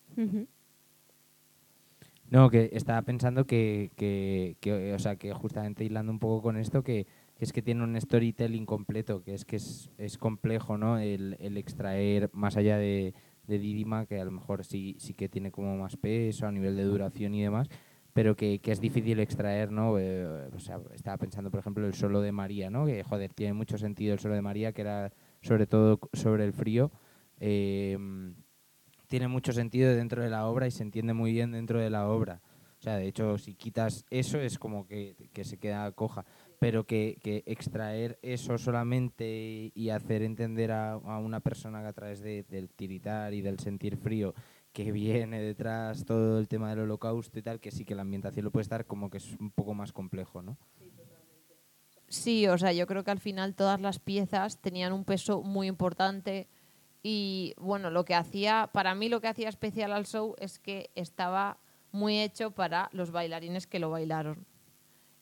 [SPEAKER 1] No, que estaba pensando que, que, que, o sea, que justamente hilando un poco con esto, que, que es que tiene un storytelling completo, que es que es, es complejo, ¿no? El, el extraer más allá de, de Didima, que a lo mejor sí, sí que tiene como más peso a nivel de duración y demás, pero que, que es difícil extraer, ¿no? Eh, o sea, estaba pensando, por ejemplo, el solo de María, ¿no? Que, joder, tiene mucho sentido el solo de María, que era sobre todo sobre el frío. Eh, tiene mucho sentido dentro de la obra y se entiende muy bien dentro de la obra. O sea, de hecho, si quitas eso es como que, que se queda coja. Pero que, que extraer eso solamente y hacer entender a, a una persona que a través de- del tiritar y del sentir frío que viene detrás todo el tema del holocausto y tal, que sí que la ambientación lo puede estar como que es un poco más complejo, ¿no?
[SPEAKER 3] Sí, o sea, yo creo que al final todas las piezas tenían un peso muy importante y bueno, lo que hacía, para mí lo que hacía especial al show es que estaba muy hecho para los bailarines que lo bailaron.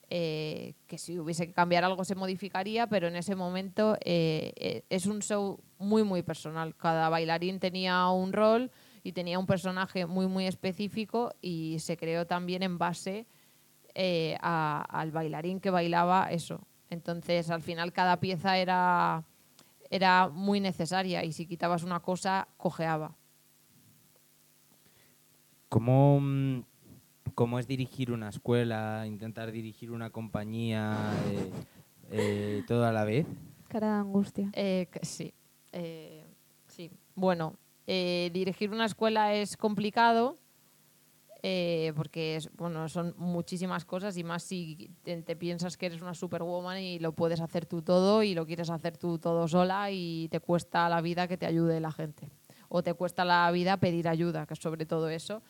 [SPEAKER 3] Eh, que si hubiese que cambiar algo se modificaría, pero en ese momento eh, eh, es un show muy, muy personal. Cada bailarín tenía un rol y tenía un personaje muy, muy específico y se creó también en base eh, a- al bailarín que bailaba eso. Entonces, al final, cada pieza era, era muy necesaria y si quitabas una cosa, cojeaba.
[SPEAKER 1] ¿Cómo, cómo es dirigir una escuela, intentar dirigir una compañía, eh, eh, todo a la vez?
[SPEAKER 2] Cara de angustia.
[SPEAKER 3] Eh, sí, eh, sí. Bueno, eh, dirigir una escuela es complicado eh, porque es, bueno, son muchísimas cosas y más si te, te piensas que eres una superwoman y lo puedes hacer tú todo y lo quieres hacer tú todo sola y te cuesta la vida que te ayude la gente. O te cuesta la vida pedir ayuda, que es sobre todo eso.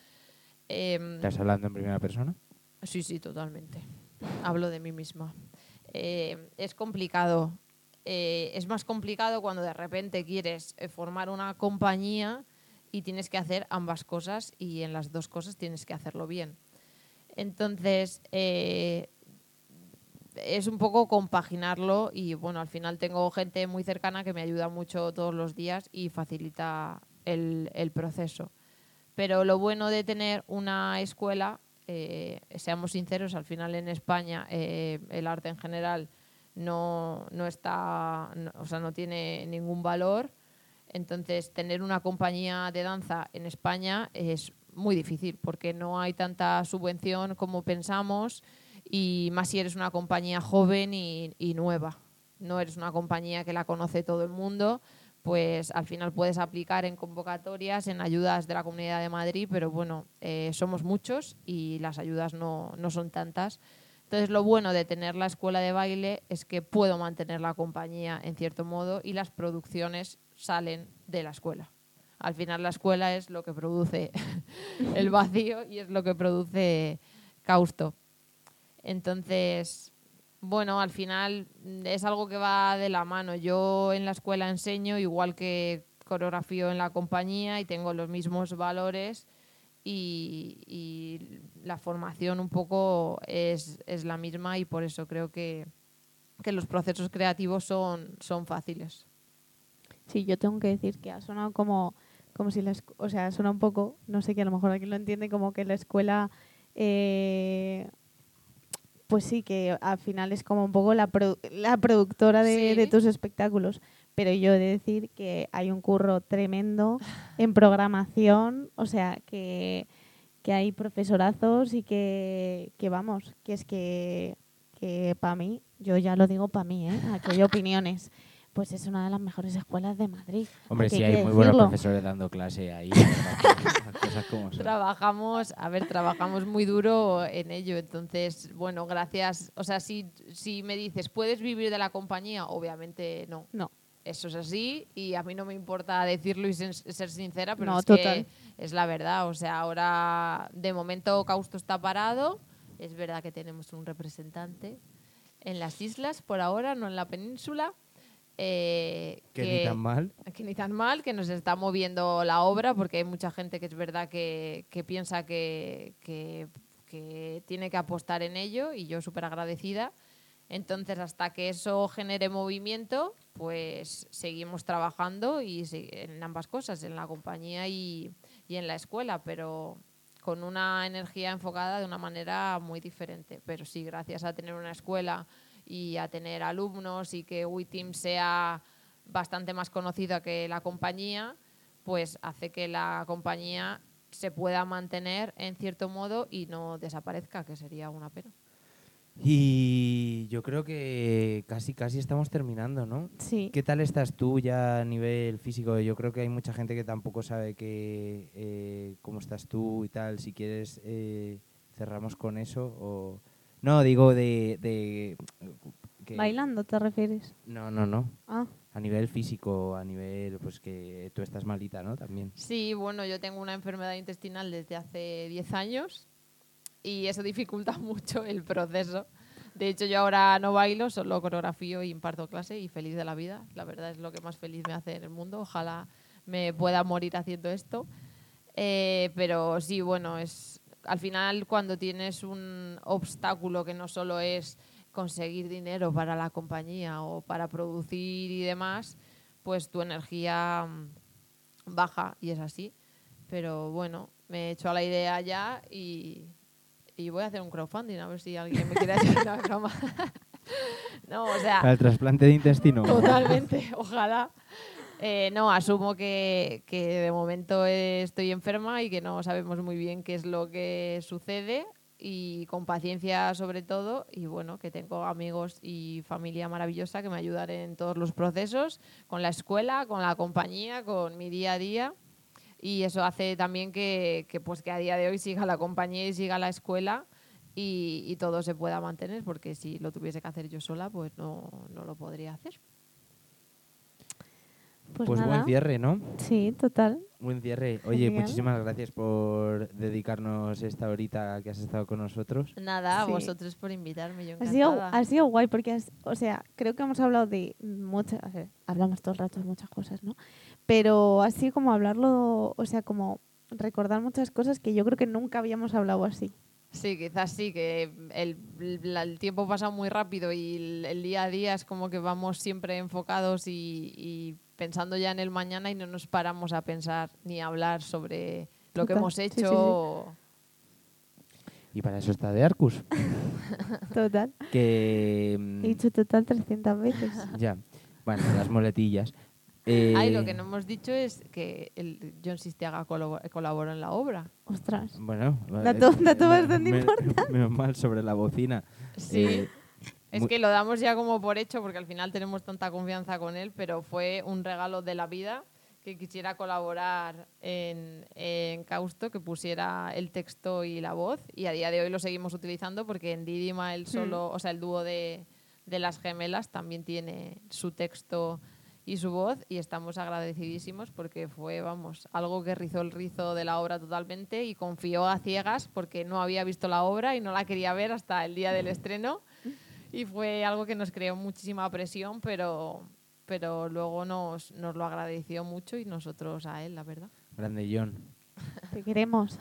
[SPEAKER 3] Em,
[SPEAKER 1] ¿Estás hablando en primera persona?
[SPEAKER 3] Sí, sí, totalmente. Hablo de mí misma. Eh, es complicado. Eh, es más complicado cuando de repente quieres eh, formar una compañía y tienes que hacer ambas cosas y en las dos cosas tienes que hacerlo bien. Entonces, eh, es un poco compaginarlo y bueno, al final tengo gente muy cercana que me ayuda mucho todos los días y facilita el, el proceso. Pero lo bueno de tener una escuela, eh, seamos sinceros, al final en España eh, el arte en general no, no está, o sea, no tiene ningún valor. Entonces, tener una compañía de danza en España es muy difícil porque no hay tanta subvención como pensamos y más si eres una compañía joven y, y nueva. No eres una compañía que la conoce todo el mundo, pues al final puedes aplicar en convocatorias, en ayudas de la Comunidad de Madrid, pero bueno, eh, somos muchos y las ayudas no, no son tantas. Entonces, lo bueno de tener la escuela de baile es que puedo mantener la compañía en cierto modo y las producciones salen de la escuela. Al final, la escuela es lo que produce el vacío y es lo que produce Causto. Entonces, bueno, al final es algo que va de la mano. Yo en la escuela enseño igual que coreografío en la compañía y tengo los mismos valores y, y la formación un poco es, es la misma y por eso creo que, que los procesos creativos son, son fáciles.
[SPEAKER 2] Sí, yo tengo que decir que ha sonado como, como si la o sea, suena un poco, no sé que a lo mejor aquí lo entiende, como que la escuela eh, pues sí, que al final es como un poco la, la productora de, tus espectáculos. Pero yo he de decir que hay un curro tremendo en programación, o sea, que, que hay profesorazos y que, que vamos, que es que, que para mí, yo ya lo digo para mí, ¿eh? aquí hay opiniones, pues es una de las mejores escuelas de Madrid.
[SPEAKER 1] Hombre, sí,
[SPEAKER 2] hay
[SPEAKER 1] muy buenos profesores dando clase ahí. cosas como son.
[SPEAKER 3] Trabajamos, a ver, trabajamos muy duro en ello. Entonces, bueno, gracias. O sea, si, si me dices, ¿puedes vivir de la compañía? Obviamente no.
[SPEAKER 2] No,
[SPEAKER 3] Eso es así y a mí no me importa decirlo y sen- ser sincera, pero
[SPEAKER 2] No,
[SPEAKER 3] es
[SPEAKER 2] total.
[SPEAKER 3] que es la verdad. O sea, ahora de momento Causto está parado. Es verdad que tenemos un representante en las islas por ahora, no en la península. eh,
[SPEAKER 1] Que ni tan mal.
[SPEAKER 3] que ni tan mal, que nos está moviendo la obra, porque hay mucha gente que es verdad que, que piensa que, que- que tiene que apostar en ello y yo súper agradecida. Entonces, hasta que eso genere movimiento, pues seguimos trabajando y en ambas cosas, en la compañía y, y en la escuela, pero con una energía enfocada de una manera muy diferente. Pero sí, gracias a tener una escuela y a tener alumnos y que WeTeam sea bastante más conocida que la compañía, pues hace que la compañía se pueda mantener en cierto modo y no desaparezca, que sería una pena.
[SPEAKER 1] Y yo creo que casi casi estamos terminando, ¿no?
[SPEAKER 2] sí.
[SPEAKER 1] ¿Qué tal estás tú ya a nivel físico? Yo creo que hay mucha gente que tampoco sabe que, eh, cómo estás tú y tal. Si quieres, eh, cerramos con eso. O... No, digo de... de que-
[SPEAKER 2] ¿Bailando te refieres?
[SPEAKER 1] No, no, no.
[SPEAKER 2] Ah,
[SPEAKER 1] A nivel físico, a nivel, pues que tú estás malita, ¿no? También.
[SPEAKER 3] Sí, bueno, yo tengo una enfermedad intestinal desde hace 10 años y eso dificulta mucho el proceso. De hecho, yo ahora no bailo, solo coreografío y imparto clase y feliz de la vida. La verdad es lo que más feliz me hace en el mundo. Ojalá me pueda morir haciendo esto. Eh, pero sí, bueno, es al final cuando tienes un obstáculo que no solo es conseguir dinero para la compañía o para producir y demás, pues tu energía mm, baja y es así. Pero bueno, me he hecho a la idea ya y, y voy a hacer un crowdfunding a ver si alguien me quiere hacer una broma. no, o sea,
[SPEAKER 1] Para el trasplante de intestino.
[SPEAKER 3] Totalmente, ojalá. Eh, no, asumo que, que de momento estoy enferma y que no sabemos muy bien qué es lo que sucede y con paciencia sobre todo y bueno, que tengo amigos y familia maravillosa que me ayudan en todos los procesos, con la escuela, con la compañía, con mi día a día y eso hace también que, que, pues que a día de hoy siga la compañía y siga la escuela y, y todo se pueda mantener porque si lo tuviese que hacer yo sola pues no, no lo podría hacer.
[SPEAKER 2] pues,
[SPEAKER 1] Pues
[SPEAKER 2] nada.
[SPEAKER 1] buen cierre, ¿no?
[SPEAKER 2] Sí, total.
[SPEAKER 1] Buen cierre. Oye,
[SPEAKER 2] Genial.
[SPEAKER 1] muchísimas gracias por dedicarnos esta horita que has estado con nosotros.
[SPEAKER 3] Nada, a
[SPEAKER 2] Sí.
[SPEAKER 3] vosotros por invitarme, yo
[SPEAKER 2] Ha sido, ha sido guay porque, has- o sea, creo que hemos hablado de muchas, o sea, hablamos todo el rato de muchas cosas, ¿no? Pero así como hablarlo, o sea, como recordar muchas cosas que yo creo que nunca habíamos hablado así.
[SPEAKER 3] Sí, quizás sí, que el, el- el tiempo pasa muy rápido y el, el día a día es como que vamos siempre enfocados y, y pensando ya en el mañana y no nos paramos a pensar ni a hablar sobre lo que hemos
[SPEAKER 2] sí, sí,
[SPEAKER 3] hecho.
[SPEAKER 1] Y para eso está de Arcus.
[SPEAKER 2] Total.
[SPEAKER 1] que... mm,
[SPEAKER 2] He dicho total 300 veces.
[SPEAKER 1] Ya. Bueno, las moletillas. Eh,
[SPEAKER 3] Ay, lo que no hemos dicho es que el John Sistiaga colabo- colaboró en la obra.
[SPEAKER 2] Ostras.
[SPEAKER 1] Bueno,
[SPEAKER 2] Dato- dato bastante
[SPEAKER 1] me-
[SPEAKER 2] importante.
[SPEAKER 1] Menos mal sobre la bocina.
[SPEAKER 3] Sí.
[SPEAKER 1] Eh,
[SPEAKER 3] Es que lo damos ya como por hecho porque al final tenemos tanta confianza con él, pero fue un regalo de la vida que quisiera colaborar en, en Causto, que pusiera el texto y la voz. Y a día de hoy lo seguimos utilizando porque en Didima el solo, o sea, el dúo de, de las gemelas también tiene su texto y su voz y estamos agradecidísimos porque fue, vamos, algo que rizó el rizo de la obra totalmente y confió a ciegas porque no había visto la obra y no la quería ver hasta el día del estreno y fue algo que nos creó muchísima presión, pero, pero luego nos, nos lo agradeció mucho y nosotros a él, la verdad.
[SPEAKER 1] Grande John.
[SPEAKER 2] Te queremos.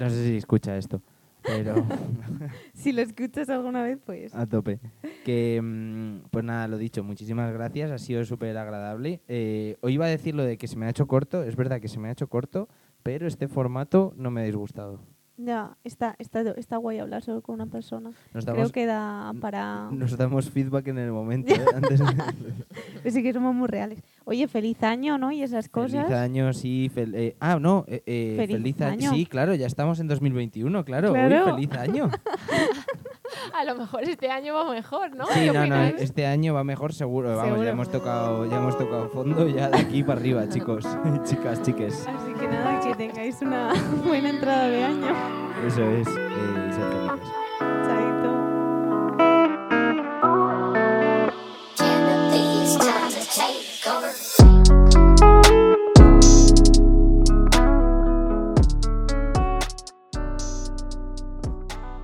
[SPEAKER 1] No sé si escucha esto, pero
[SPEAKER 2] si lo escuchas alguna vez, pues.
[SPEAKER 1] a tope. Que, mm, pues nada, lo dicho, muchísimas gracias, ha sido súper agradable. Eh, hoy iba a decir lo de que se me ha hecho corto, es verdad que se me ha hecho corto, pero este formato no me ha disgustado.
[SPEAKER 2] Ya, está, está, está guay hablar solo con una persona.
[SPEAKER 1] Nos
[SPEAKER 2] Creo
[SPEAKER 1] damos,
[SPEAKER 2] que da para...
[SPEAKER 1] nos damos feedback en el momento. ¿eh? Antes
[SPEAKER 2] Pues sí que somos muy reales. Oye, feliz año, ¿no? Y esas cosas.
[SPEAKER 1] Feliz año, sí. fel- eh, ah, no. eh, eh,
[SPEAKER 2] Feliz
[SPEAKER 1] feliz,
[SPEAKER 2] año.
[SPEAKER 1] Sí, claro, ya estamos en 2021, claro. Uy,
[SPEAKER 2] Claro.
[SPEAKER 1] feliz año.
[SPEAKER 3] A lo mejor este año va mejor, ¿no?
[SPEAKER 1] Sí,
[SPEAKER 3] ¿Qué
[SPEAKER 1] no, no, este año va mejor seguro. Vamos,
[SPEAKER 2] Seguro.
[SPEAKER 1] ya hemos tocado, ya hemos tocado fondo ya de aquí para arriba, chicos, chicas, chiques.
[SPEAKER 2] Así que nada, que tengáis una buena entrada de año.
[SPEAKER 1] Eso es, eh.